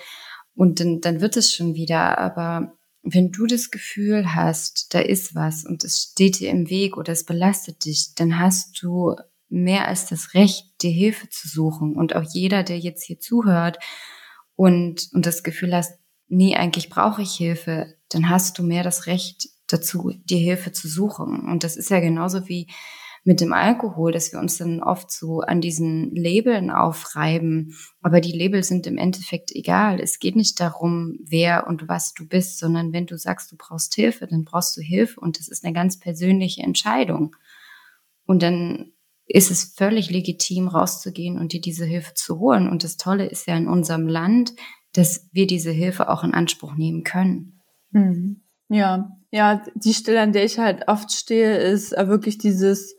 Und dann, dann wird es schon wieder. Aber wenn du das Gefühl hast, da ist was und es steht dir im Weg oder es belastet dich, dann hast du mehr als das Recht, dir Hilfe zu suchen. Und auch jeder, der jetzt hier zuhört und, und das Gefühl hast, nee, eigentlich brauche ich Hilfe, dann hast du mehr das Recht dazu, dir Hilfe zu suchen. Und das ist ja genauso wie mit dem Alkohol, dass wir uns dann oft so an diesen Labeln aufreiben. Aber die Label sind im Endeffekt egal. Es geht nicht darum, wer und was du bist, sondern wenn du sagst, du brauchst Hilfe, dann brauchst du Hilfe und das ist eine ganz persönliche Entscheidung. Und dann ist es völlig legitim, rauszugehen und dir diese Hilfe zu holen. Und das Tolle ist ja in unserem Land, dass wir diese Hilfe auch in Anspruch nehmen können. Mhm. Ja, ja, die Stelle, an der ich halt oft stehe, ist wirklich dieses,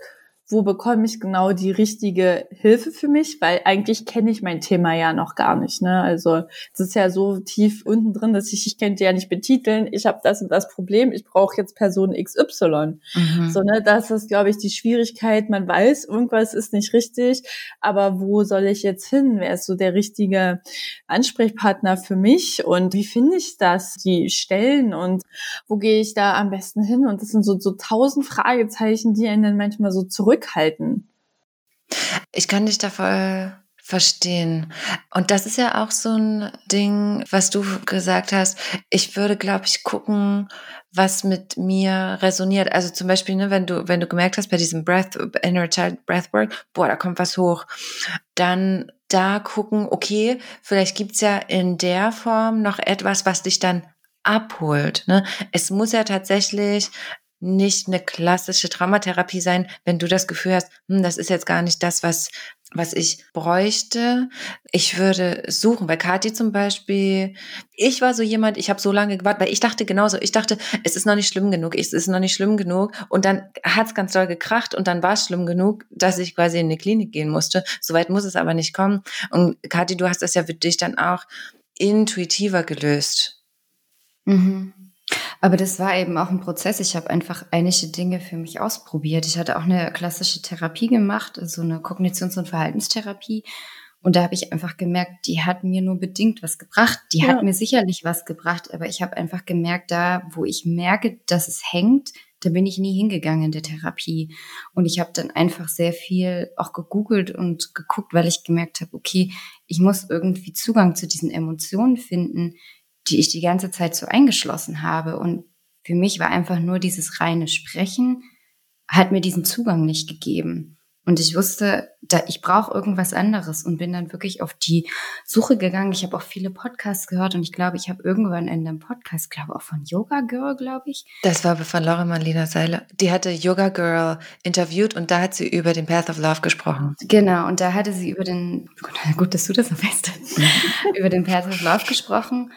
wo bekomme ich genau die richtige Hilfe für mich, weil eigentlich kenne ich mein Thema ja noch gar nicht. Ne? Also es ist ja so tief unten drin, dass ich, ich könnte ja nicht betiteln, ich habe das und das Problem, ich brauche jetzt Person XY. Mhm. So, ne, das ist, glaube ich, die Schwierigkeit. Man weiß, irgendwas ist nicht richtig, aber wo soll ich jetzt hin? Wer ist so der richtige Ansprechpartner für mich? Und wie finde ich das? Die Stellen und wo gehe ich da am besten hin? Und das sind so, so tausend Fragezeichen, die einen dann manchmal so zurück zurückhalten. Ich kann dich da voll verstehen. Und das ist ja auch so ein Ding, was du gesagt hast. Ich würde, glaube ich, gucken, was mit mir resoniert. Also zum Beispiel, ne, wenn du, wenn du gemerkt hast bei diesem Breath, Inner Child Breathwork, boah, da kommt was hoch, dann da gucken, okay, vielleicht gibt's ja in der Form noch etwas, was dich dann abholt. Ne? Es muss ja tatsächlich nicht eine klassische Traumatherapie sein, wenn du das Gefühl hast, hm, das ist jetzt gar nicht das, was, was ich bräuchte. Ich würde suchen. Bei Kathi zum Beispiel, ich war so jemand, ich habe so lange gewartet, weil ich dachte genauso, ich dachte, es ist noch nicht schlimm genug, es ist noch nicht schlimm genug. Und dann hat es ganz doll gekracht und dann war es schlimm genug, dass ich quasi in eine Klinik gehen musste. Soweit muss es aber nicht kommen. Und Kathi, du hast das ja für dich dann auch intuitiver gelöst. Mhm. Aber das war eben auch ein Prozess. Ich habe einfach einige Dinge für mich ausprobiert. Ich hatte auch eine klassische Therapie gemacht, also eine Kognitions- und Verhaltenstherapie. Und da habe ich einfach gemerkt, die hat mir nur bedingt was gebracht. Die ja. hat mir sicherlich was gebracht, aber ich habe einfach gemerkt, da, wo ich merke, dass es hängt, da bin ich nie hingegangen in der Therapie. Und ich habe dann einfach sehr viel auch gegoogelt und geguckt, weil ich gemerkt habe, okay, ich muss irgendwie Zugang zu diesen Emotionen finden, die ich die ganze Zeit so eingeschlossen habe. Und für mich war einfach nur dieses reine Sprechen, hat mir diesen Zugang nicht gegeben. Und ich wusste, da ich brauche irgendwas anderes und bin dann wirklich auf die Suche gegangen. Ich habe auch viele Podcasts gehört und ich glaube, ich habe irgendwann in einem Podcast, glaube auch von Yoga Girl, glaube ich. Das war von Laura Marlena Seiler. Die hatte Yoga Girl interviewt und da hat sie über den Path of Love gesprochen. Genau, und da hatte sie über den, gut, dass du das noch weißt, über den Path of Love gesprochen.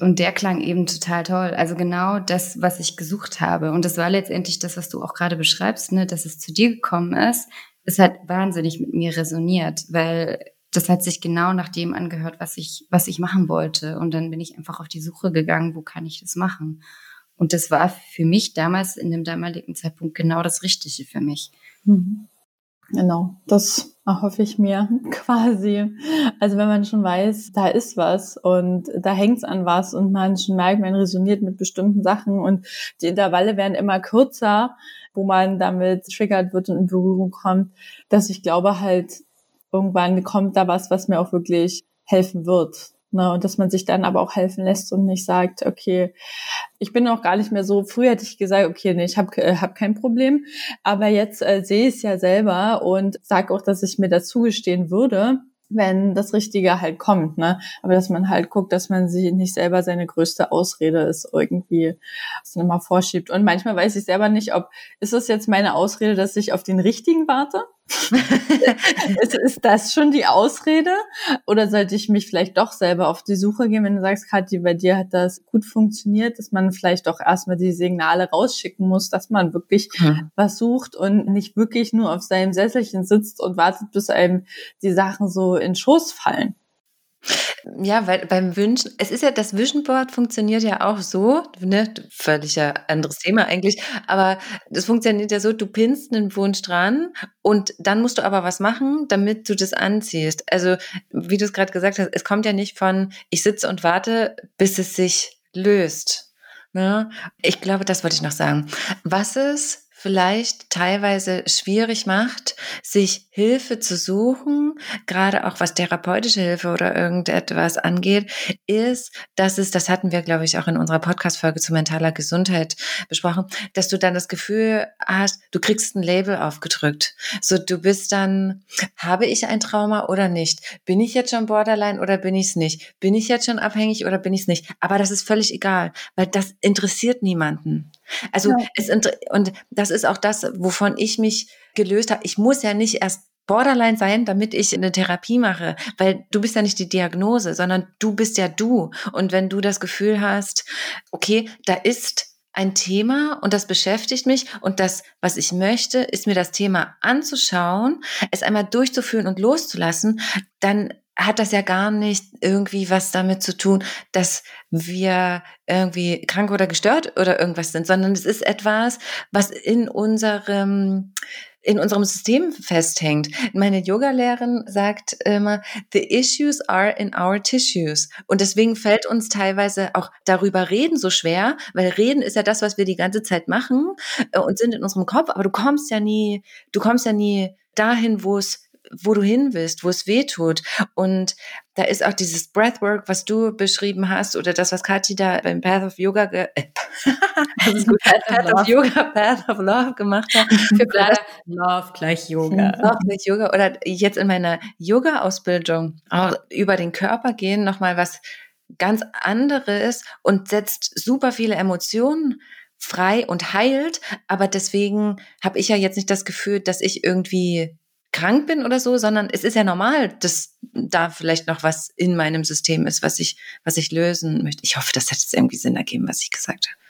Und der klang eben total toll. Also genau das, was ich gesucht habe. Und das war letztendlich das, was du auch gerade beschreibst, ne, dass es zu dir gekommen ist. Es hat wahnsinnig mit mir resoniert, weil das hat sich genau nach dem angehört, was ich, was ich machen wollte. Und dann bin ich einfach auf die Suche gegangen, wo kann ich das machen? Und das war für mich damals, in dem damaligen Zeitpunkt, genau das Richtige für mich. Mhm. Genau, das erhoffe ich mir quasi. Also wenn man schon weiß, da ist was und da hängt's an was und man schon merkt, man resoniert mit bestimmten Sachen und die Intervalle werden immer kürzer, wo man damit triggert wird und in Berührung kommt, dass ich glaube halt, irgendwann kommt da was, was mir auch wirklich helfen wird. Ne, und dass man sich dann aber auch helfen lässt und nicht sagt, okay, ich bin auch gar nicht mehr so, früher hätte ich gesagt, okay, nee, ich habe äh, hab kein Problem, aber jetzt äh, sehe ich es ja selber und sage auch, dass ich mir das zugestehen würde, wenn das Richtige halt kommt, ne? Aber dass man halt guckt, dass man sich nicht selber seine größte Ausrede ist, irgendwie das immer vorschiebt. Und manchmal weiß ich selber nicht, ob, ist es jetzt meine Ausrede, dass ich auf den Richtigen warte? ist, ist das schon die Ausrede? Oder sollte ich mich vielleicht doch selber auf die Suche gehen, wenn du sagst, Kathi, bei dir hat das gut funktioniert, dass man vielleicht doch erstmal die Signale rausschicken muss, dass man wirklich hm. was sucht und nicht wirklich nur auf seinem Sesselchen sitzt und wartet, bis einem die Sachen so in Schoß fallen. Ja, weil beim Wünschen, es ist ja, das Vision Board funktioniert ja auch so, ne, völlig ja anderes Thema eigentlich, aber das funktioniert ja so, du pinnst einen Wunsch dran und dann musst du aber was machen, damit du das anziehst. Also, wie du es gerade gesagt hast, es kommt ja nicht von, ich sitze und warte, bis es sich löst. Ne? Ich glaube, das wollte ich noch sagen. Was ist, vielleicht teilweise schwierig macht, sich Hilfe zu suchen, gerade auch was therapeutische Hilfe oder irgendetwas angeht, ist, dass es, das hatten wir, glaube ich, auch in unserer Podcast-Folge zu mentaler Gesundheit besprochen, dass du dann das Gefühl hast, du kriegst ein Label aufgedrückt. So, du bist dann, habe ich ein Trauma oder nicht? Bin ich jetzt schon Borderline oder bin ich es nicht? Bin ich jetzt schon abhängig oder bin ich es nicht? Aber das ist völlig egal, weil das interessiert niemanden. Also ja. es und das ist auch das, wovon ich mich gelöst habe. Ich muss ja nicht erst Borderline sein, damit ich eine Therapie mache, weil du bist ja nicht die Diagnose, sondern du bist ja du. Und wenn du das Gefühl hast, okay, da ist ein Thema und das beschäftigt mich und das, was ich möchte, ist mir das Thema anzuschauen, es einmal durchzuführen und loszulassen, dann hat das ja gar nicht irgendwie was damit zu tun, dass wir irgendwie krank oder gestört oder irgendwas sind, sondern es ist etwas, was in unserem in unserem System festhängt. Meine Yoga-Lehrerin sagt immer, the issues are in our tissues. Und deswegen fällt uns teilweise auch darüber reden so schwer, weil reden ist ja das, was wir die ganze Zeit machen äh, und sind in unserem Kopf, aber du kommst ja nie, du kommst ja nie dahin, wo es wo du hin willst, wo es weh tut. Und da ist auch dieses Breathwork, was du beschrieben hast, oder das, was Kathi da beim Path of Yoga, äh, Path, Path of Yoga, Path of Love gemacht hat. Für Blatt, Love gleich Yoga. Love gleich Yoga. Oder jetzt in meiner Yoga-Ausbildung auch über den Körper gehen, nochmal was ganz anderes und setzt super viele Emotionen frei und heilt, aber deswegen habe ich ja jetzt nicht das Gefühl, dass ich irgendwie krank bin oder so, sondern es ist ja normal, dass da vielleicht noch was in meinem System ist, was ich, was ich lösen möchte. Ich hoffe, das hat jetzt irgendwie Sinn ergeben, was ich gesagt habe.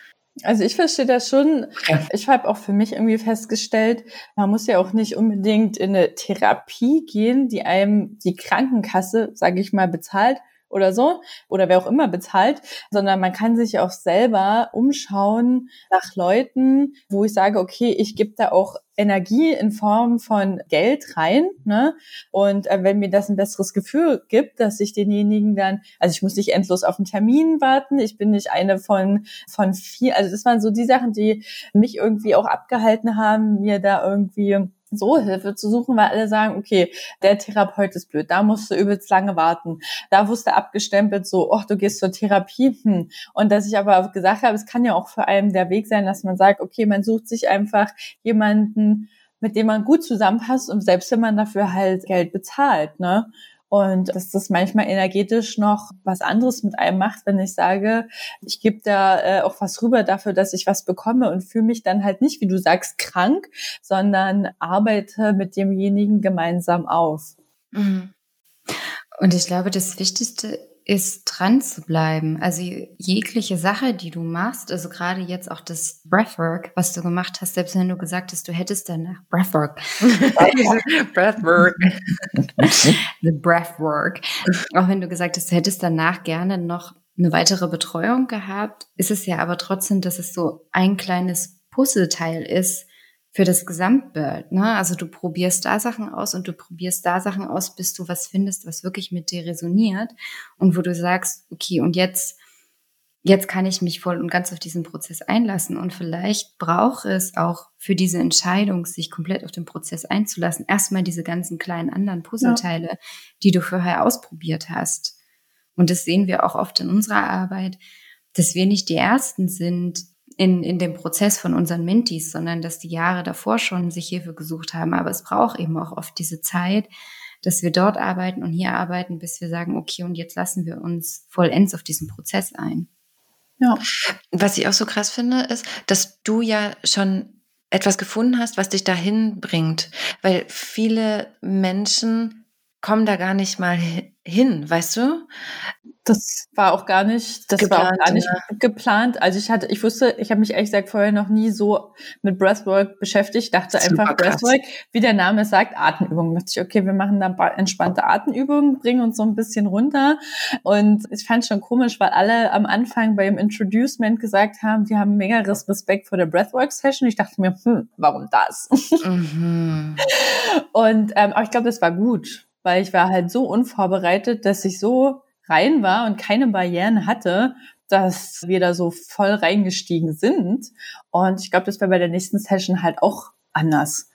Also ich verstehe das schon. Ich habe auch für mich irgendwie festgestellt, man muss ja auch nicht unbedingt in eine Therapie gehen, die einem die Krankenkasse, sage ich mal, bezahlt, oder so oder wer auch immer bezahlt, sondern man kann sich auch selber umschauen nach Leuten, wo ich sage, okay, ich gebe da auch Energie in Form von Geld rein, ne? Und äh, wenn mir das ein besseres Gefühl gibt, dass ich denjenigen dann, also ich muss nicht endlos auf einen Termin warten, ich bin nicht eine von von vier, also das waren so die Sachen, die mich irgendwie auch abgehalten haben, mir da irgendwie so Hilfe zu suchen, weil alle sagen, okay, der Therapeut ist blöd, da musst du übelst lange warten. Da wusste abgestempelt so, ach, du gehst zur Therapie. Hm. Und dass ich aber gesagt habe, es kann ja auch für einen der Weg sein, dass man sagt, okay, man sucht sich einfach jemanden, mit dem man gut zusammenpasst und selbst wenn man dafür halt Geld bezahlt, ne? Und dass das manchmal energetisch noch was anderes mit einem macht, wenn ich sage, ich gebe da äh, auch was rüber dafür, dass ich was bekomme und fühle mich dann halt nicht, wie du sagst, krank, sondern arbeite mit demjenigen gemeinsam auf. Mhm. Und ich glaube, das Wichtigste ist dran zu bleiben. Also jegliche Sache, die du machst, also gerade jetzt auch das Breathwork, was du gemacht hast, selbst wenn du gesagt hast, du hättest danach Breathwork. Breathwork. The Breathwork. Auch wenn du gesagt hast, du hättest danach gerne noch eine weitere Betreuung gehabt, ist es ja aber trotzdem, dass es so ein kleines Puzzleteil ist, für das Gesamtbild. Ne? Also du probierst da Sachen aus und du probierst da Sachen aus, bis du was findest, was wirklich mit dir resoniert und wo du sagst, okay, und jetzt, jetzt kann ich mich voll und ganz auf diesen Prozess einlassen. Und vielleicht braucht es auch für diese Entscheidung, sich komplett auf den Prozess einzulassen, erstmal diese ganzen kleinen anderen Puzzleteile, ja. die du vorher ausprobiert hast. Und das sehen wir auch oft in unserer Arbeit, dass wir nicht die Ersten sind, in, in dem Prozess von unseren Mentis, sondern dass die Jahre davor schon sich Hilfe gesucht haben. Aber es braucht eben auch oft diese Zeit, dass wir dort arbeiten und hier arbeiten, bis wir sagen, okay, und jetzt lassen wir uns vollends auf diesen Prozess ein. Ja. Was ich auch so krass finde, ist, dass du ja schon etwas gefunden hast, was dich dahin bringt. Weil viele Menschen kommen da gar nicht mal hin, weißt du? Das war auch gar nicht, das geplant, war auch gar nicht ja. geplant. Also ich hatte, ich wusste, ich habe mich ehrlich gesagt vorher noch nie so mit Breathwork beschäftigt. Ich dachte Super einfach krass. Breathwork, wie der Name sagt, Atemübungen. Da dachte ich, okay, wir machen da entspannte Atemübungen, bringen uns so ein bisschen runter. Und ich fand schon komisch, weil alle am Anfang beim Introducement gesagt haben, wir haben mega Respekt vor der Breathwork-Session. Ich dachte mir, hm, warum das? Mhm. Und ähm, aber ich glaube, das war gut, weil ich war halt so unvorbereitet, dass ich so rein war und keine Barrieren hatte, dass wir da so voll reingestiegen sind. Und ich glaube, das wäre bei der nächsten Session halt auch anders.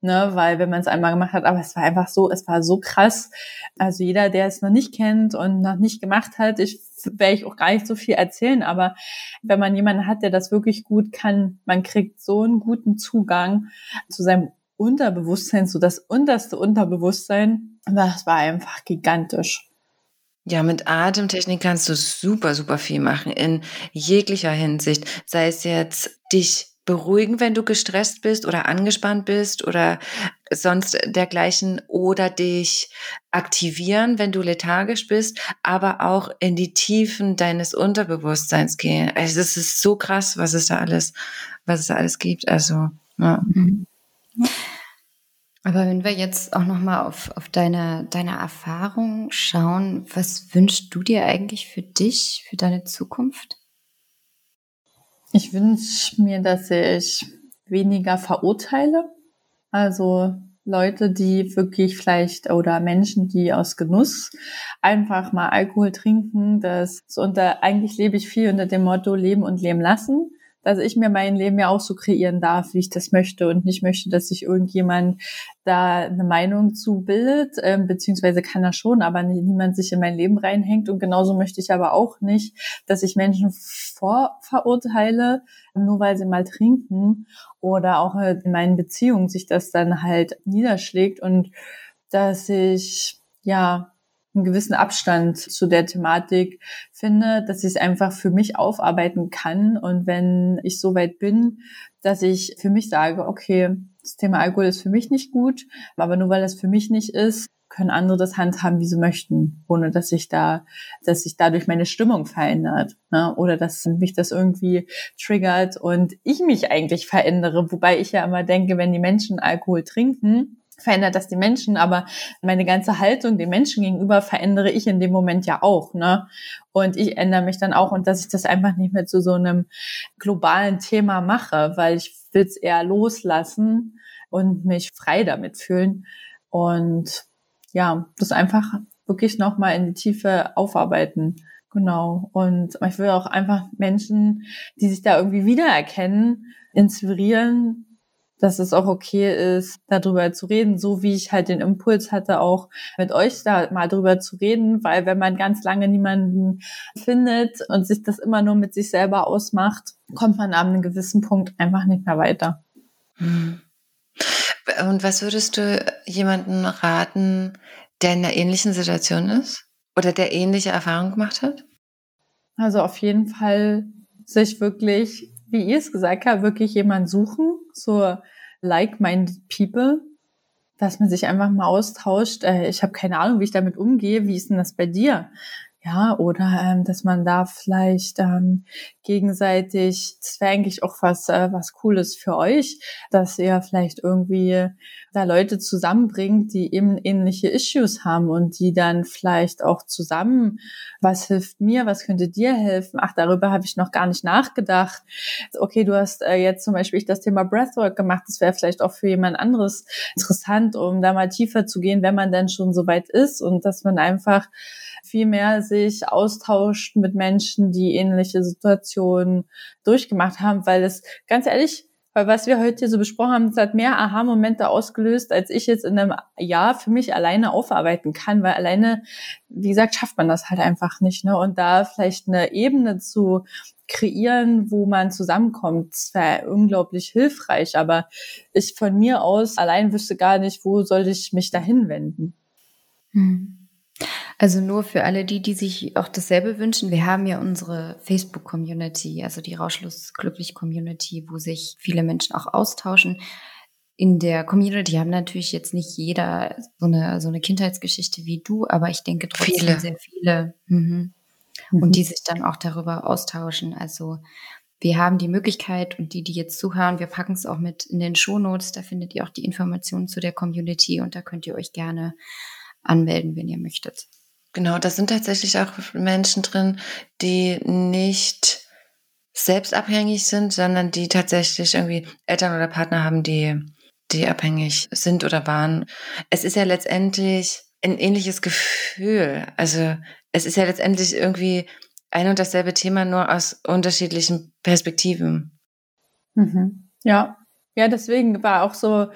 Ne, weil wenn man es einmal gemacht hat, aber es war einfach so, es war so krass. Also jeder, der es noch nicht kennt und noch nicht gemacht hat, ich werde ich auch gar nicht so viel erzählen, aber wenn man jemanden hat, der das wirklich gut kann, man kriegt so einen guten Zugang zu seinem Unterbewusstsein, so das unterste Unterbewusstsein, das war einfach gigantisch. Ja, mit Atemtechnik kannst du super, super viel machen in jeglicher Hinsicht. Sei es jetzt dich beruhigen, wenn du gestresst bist oder angespannt bist oder sonst dergleichen oder dich aktivieren, wenn du lethargisch bist, aber auch in die Tiefen deines Unterbewusstseins gehen. Also es ist so krass, was es da alles, was es da alles gibt. Also, ja. Mhm. Aber wenn wir jetzt auch nochmal auf, auf deine, deine Erfahrung schauen, was wünschst du dir eigentlich für dich, für deine Zukunft? Ich wünsche mir, dass ich weniger verurteile. Also Leute, die wirklich vielleicht oder Menschen, die aus Genuss einfach mal Alkohol trinken, das unter, eigentlich lebe ich viel unter dem Motto Leben und Leben lassen dass ich mir mein Leben ja auch so kreieren darf, wie ich das möchte und nicht möchte, dass sich irgendjemand da eine Meinung zu bildet, ähm, beziehungsweise kann er schon, aber niemand sich in mein Leben reinhängt. Und genauso möchte ich aber auch nicht, dass ich Menschen vorverurteile, nur weil sie mal trinken oder auch in meinen Beziehungen sich das dann halt niederschlägt und dass ich ja einen gewissen Abstand zu der Thematik finde, dass ich es einfach für mich aufarbeiten kann. Und wenn ich so weit bin, dass ich für mich sage, okay, das Thema Alkohol ist für mich nicht gut, aber nur weil das für mich nicht ist, können andere das handhaben, wie sie möchten, ohne dass sich da, dass sich dadurch meine Stimmung verändert, ne? oder dass mich das irgendwie triggert und ich mich eigentlich verändere, wobei ich ja immer denke, wenn die Menschen Alkohol trinken, verändert das die Menschen, aber meine ganze Haltung den Menschen gegenüber verändere ich in dem Moment ja auch, ne? Und ich ändere mich dann auch und dass ich das einfach nicht mehr zu so einem globalen Thema mache, weil ich will es eher loslassen und mich frei damit fühlen und ja, das einfach wirklich nochmal in die Tiefe aufarbeiten. Genau. Und ich will auch einfach Menschen, die sich da irgendwie wiedererkennen, inspirieren, dass es auch okay ist, darüber zu reden, so wie ich halt den Impuls hatte, auch mit euch da mal drüber zu reden, weil wenn man ganz lange niemanden findet und sich das immer nur mit sich selber ausmacht, kommt man an einem gewissen Punkt einfach nicht mehr weiter. Hm. Und was würdest du jemanden raten, der in einer ähnlichen Situation ist oder der ähnliche Erfahrungen gemacht hat? Also auf jeden Fall sich wirklich, wie ihr es gesagt habt, wirklich jemanden suchen, so like-minded people, dass man sich einfach mal austauscht. Äh, ich habe keine Ahnung, wie ich damit umgehe. Wie ist denn das bei dir? Ja, oder ähm, dass man da vielleicht ähm, gegenseitig, das wäre eigentlich auch was, äh, was Cooles für euch, dass ihr vielleicht irgendwie da Leute zusammenbringt, die eben ähnliche Issues haben und die dann vielleicht auch zusammen, was hilft mir, was könnte dir helfen? Ach, darüber habe ich noch gar nicht nachgedacht. Okay, du hast äh, jetzt zum Beispiel das Thema Breathwork gemacht, das wäre vielleicht auch für jemand anderes interessant, um da mal tiefer zu gehen, wenn man dann schon so weit ist und dass man einfach viel mehr sich austauscht mit Menschen, die ähnliche Situationen durchgemacht haben, weil es ganz ehrlich, weil was wir heute hier so besprochen haben, das hat mehr Aha-Momente ausgelöst, als ich jetzt in einem Jahr für mich alleine aufarbeiten kann, weil alleine, wie gesagt, schafft man das halt einfach nicht. Ne? Und da vielleicht eine Ebene zu kreieren, wo man zusammenkommt, das wäre unglaublich hilfreich. Aber ich von mir aus allein wüsste gar nicht, wo soll ich mich dahin wenden. Mhm. Also nur für alle die, die sich auch dasselbe wünschen. Wir haben ja unsere Facebook-Community, also die Rauschlos glücklich Community, wo sich viele Menschen auch austauschen. In der Community haben natürlich jetzt nicht jeder so eine, so eine Kindheitsgeschichte wie du, aber ich denke trotzdem Viele. sehr viele. Mhm. Mhm. Und die sich dann auch darüber austauschen. Also wir haben die Möglichkeit und die, die jetzt zuhören, wir packen es auch mit in den Shownotes. Da findet ihr auch die Informationen zu der Community und da könnt ihr euch gerne anmelden, wenn ihr möchtet. Genau, da sind tatsächlich auch Menschen drin, die nicht selbstabhängig sind, sondern die tatsächlich irgendwie Eltern oder Partner haben, die, die abhängig sind oder waren. Es ist ja letztendlich ein ähnliches Gefühl. Also es ist ja letztendlich irgendwie ein und dasselbe Thema, nur aus unterschiedlichen Perspektiven. Mhm. Ja. Ja, deswegen war auch so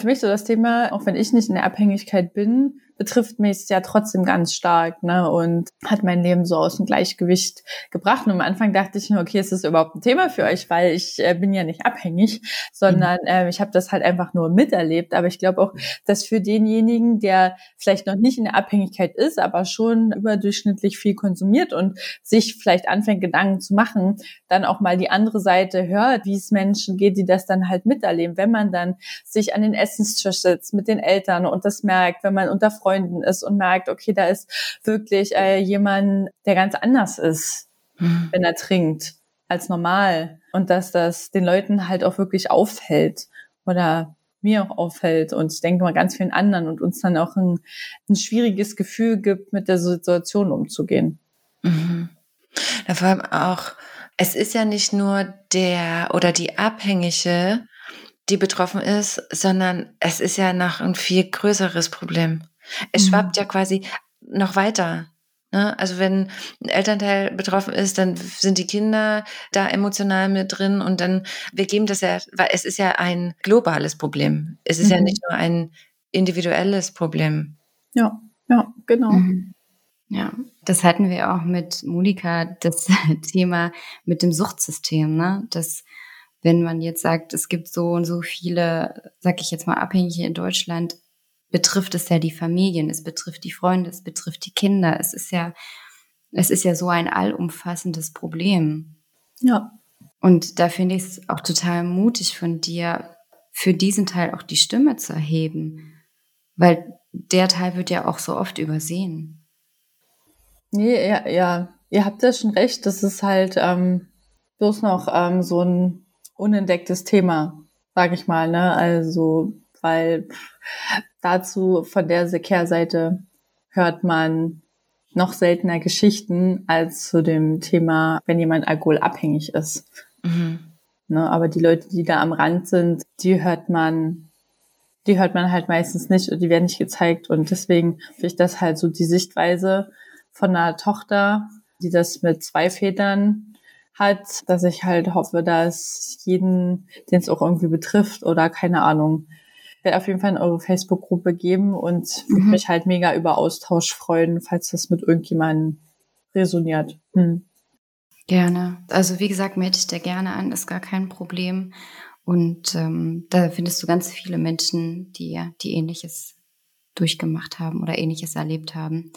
für mich so das Thema, auch wenn ich nicht in der Abhängigkeit bin, betrifft mich ja trotzdem ganz stark, ne, und hat mein Leben so aus dem Gleichgewicht gebracht. Und am Anfang dachte ich nur, okay, ist das überhaupt ein Thema für euch, weil ich äh, bin ja nicht abhängig, sondern äh, ich habe das halt einfach nur miterlebt. Aber ich glaube auch, dass für denjenigen, der vielleicht noch nicht in der Abhängigkeit ist, aber schon überdurchschnittlich viel konsumiert und sich vielleicht anfängt, Gedanken zu machen, dann auch mal die andere Seite hört, wie es Menschen geht, die das dann halt miterleben, wenn man dann sich an den Essenstisch sitzt mit den Eltern und das merkt, wenn man unter Freunden ist und merkt, okay, da ist wirklich äh, jemand, der ganz anders ist, Hm. wenn er trinkt, als normal. Und dass das den Leuten halt auch wirklich auffällt oder mir auch auffällt und ich denke mal ganz vielen anderen und uns dann auch ein, ein schwieriges Gefühl gibt, mit der Situation umzugehen. Mhm. Ja, vor allem auch, es ist ja nicht nur der oder die Abhängige, die betroffen ist, sondern es ist ja noch ein viel größeres Problem. Es Mhm. schwappt ja quasi noch weiter. Ne? Also wenn ein Elternteil betroffen ist, dann sind die Kinder da emotional mit drin und dann, wir geben das ja, weil es ist ja ein globales Problem. Es ist ja Mhm. nicht nur ein individuelles Problem. Ja, ja, genau. Mhm. Ja, das hatten wir auch mit Monika, das Thema mit dem Suchtsystem, ne? Dass wenn man jetzt sagt, es gibt so und so viele, sag ich jetzt mal, Abhängige in Deutschland, betrifft es ja die Familien, es betrifft die Freunde, es betrifft die Kinder. Es ist ja, es ist ja so ein allumfassendes Problem. Ja, Und da finde ich es auch total mutig von dir, für diesen Teil auch die Stimme zu erheben. Weil der Teil wird ja auch so oft übersehen. nee, ja, ja, ihr habt ja schon recht. Das ist halt ähm, bloß noch ähm, so ein unentdecktes Thema, sage ich mal. Ne? Also, weil dazu von der Kehrseite hört man noch seltener Geschichten als zu dem Thema, wenn jemand alkoholabhängig ist. Mhm. Ne? Aber die Leute, die da am Rand sind, die hört man, die hört man halt meistens nicht und die werden nicht gezeigt. Und deswegen finde ich das halt so die Sichtweise von einer Tochter, die das mit zwei Vätern hat, dass ich halt hoffe, dass jeden, den es auch irgendwie betrifft oder keine Ahnung, werde auf jeden Fall in eure Facebook-Gruppe geben und würde Mhm. mich halt mega über Austausch freuen, falls das mit irgendjemandem resoniert. Hm. Gerne. Also wie gesagt, melde dich da gerne an, ist gar kein Problem. Und ähm, da findest du ganz viele Menschen, die, die ähnliches durchgemacht haben oder ähnliches erlebt haben.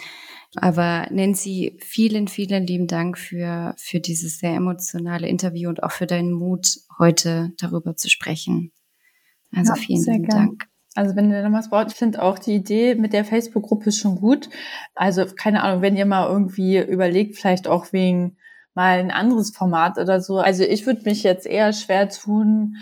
Aber Nancy, vielen, vielen lieben Dank für, für dieses sehr emotionale Interview und auch für deinen Mut, heute darüber zu sprechen. Also Ja, vielen gern. Dank. Also wenn ihr noch was braucht, ich finde auch die Idee mit der Facebook-Gruppe ist schon gut. Also keine Ahnung, wenn ihr mal irgendwie überlegt, vielleicht auch wegen mal ein anderes Format oder so. Also ich würde mich jetzt eher schwer tun,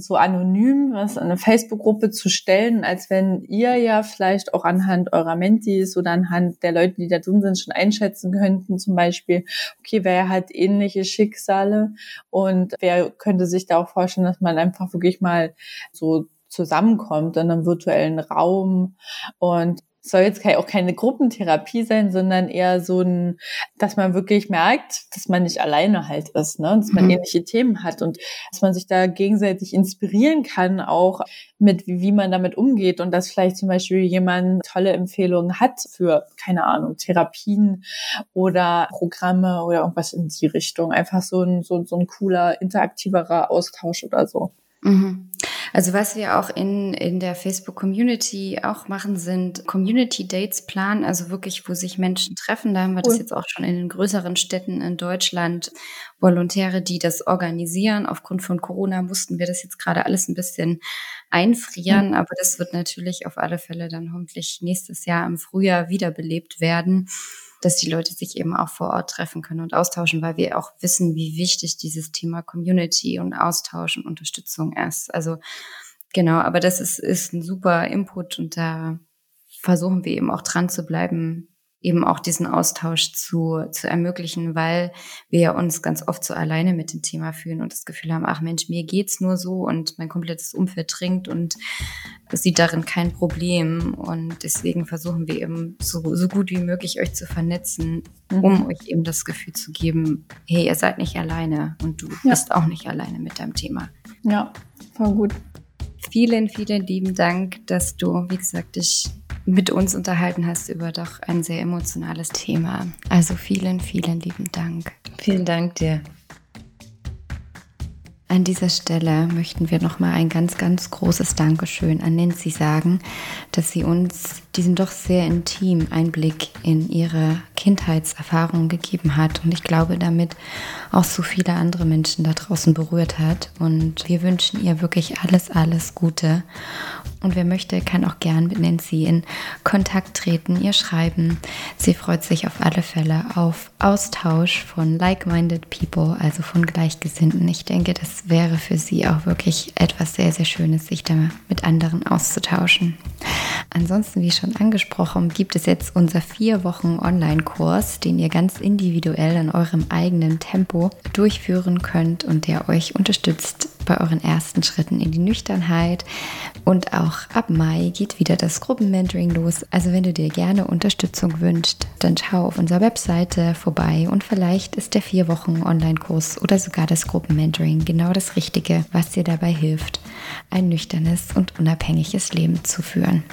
so anonym was in eine Facebook-Gruppe zu stellen, als wenn ihr ja vielleicht auch anhand eurer Mentis oder anhand der Leute, die da drin sind, schon einschätzen könnten, zum Beispiel, okay, wer hat ähnliche Schicksale? Und wer könnte sich da auch vorstellen, dass man einfach wirklich mal so zusammenkommt in einem virtuellen Raum? Und soll jetzt auch keine Gruppentherapie sein, sondern eher so ein, dass man wirklich merkt, dass man nicht alleine halt ist, ne? dass man Mhm. ähnliche Themen hat und dass man sich da gegenseitig inspirieren kann, auch mit wie, wie man damit umgeht und dass vielleicht zum Beispiel jemand tolle Empfehlungen hat für, keine Ahnung, Therapien oder Programme oder irgendwas in die Richtung. Einfach so ein, so, so ein cooler, interaktiverer Austausch oder so. Mhm. Also was wir auch in, in der Facebook-Community auch machen, sind Community-Dates planen, also wirklich, wo sich Menschen treffen. Da haben wir cool. das jetzt auch schon in den größeren Städten in Deutschland. Volontäre, die das organisieren. Aufgrund von Corona mussten wir das jetzt gerade alles ein bisschen einfrieren, mhm. aber das wird natürlich auf alle Fälle dann hoffentlich nächstes Jahr im Frühjahr wiederbelebt werden dass die Leute sich eben auch vor Ort treffen können und austauschen, weil wir auch wissen, wie wichtig dieses Thema Community und Austausch und Unterstützung ist. Also genau, aber das ist, ist ein super Input und da versuchen wir eben auch dran zu bleiben, eben auch diesen Austausch zu, zu ermöglichen, weil wir ja uns ganz oft so alleine mit dem Thema fühlen und das Gefühl haben, ach Mensch, mir geht's nur so und mein komplettes Umfeld trinkt und sieht darin kein Problem. Und deswegen versuchen wir eben so, so gut wie möglich euch zu vernetzen, mhm. um euch eben das Gefühl zu geben, hey, ihr seid nicht alleine und du ja. bist auch nicht alleine mit deinem Thema. Ja, voll gut. Vielen, vielen lieben Dank, dass du, wie gesagt, dich mit uns unterhalten hast über doch ein sehr emotionales Thema. Also vielen, vielen lieben Dank. Vielen Dank dir. An dieser Stelle möchten wir nochmal ein ganz, ganz großes Dankeschön an Nancy sagen, dass sie uns diesen doch sehr intimen Einblick in ihre Kindheitserfahrungen gegeben hat und ich glaube damit auch so viele andere Menschen da draußen berührt hat. Und wir wünschen ihr wirklich alles, alles Gute und wer möchte, kann auch gern mit Nancy in Kontakt treten, ihr schreiben. Sie freut sich auf alle Fälle auf Austausch von like-minded people, also von Gleichgesinnten. Ich denke, wäre für sie auch wirklich etwas sehr, sehr Schönes, sich da mit anderen auszutauschen. Ansonsten, wie schon angesprochen, gibt es jetzt unser vier Wochen Online-Kurs, den ihr ganz individuell in eurem eigenen Tempo durchführen könnt und der euch unterstützt bei euren ersten Schritten in die Nüchternheit. Und auch ab Mai geht wieder das Gruppenmentoring los. Also wenn du dir gerne Unterstützung wünschst, dann schau auf unserer Webseite vorbei und vielleicht ist der vier Wochen Online-Kurs oder sogar das Gruppenmentoring genau das Richtige, was dir dabei hilft, ein nüchternes und unabhängiges Leben zu führen.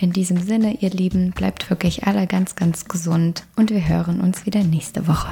In diesem Sinne, ihr Lieben, bleibt wirklich alle ganz, ganz gesund und wir hören uns wieder nächste Woche.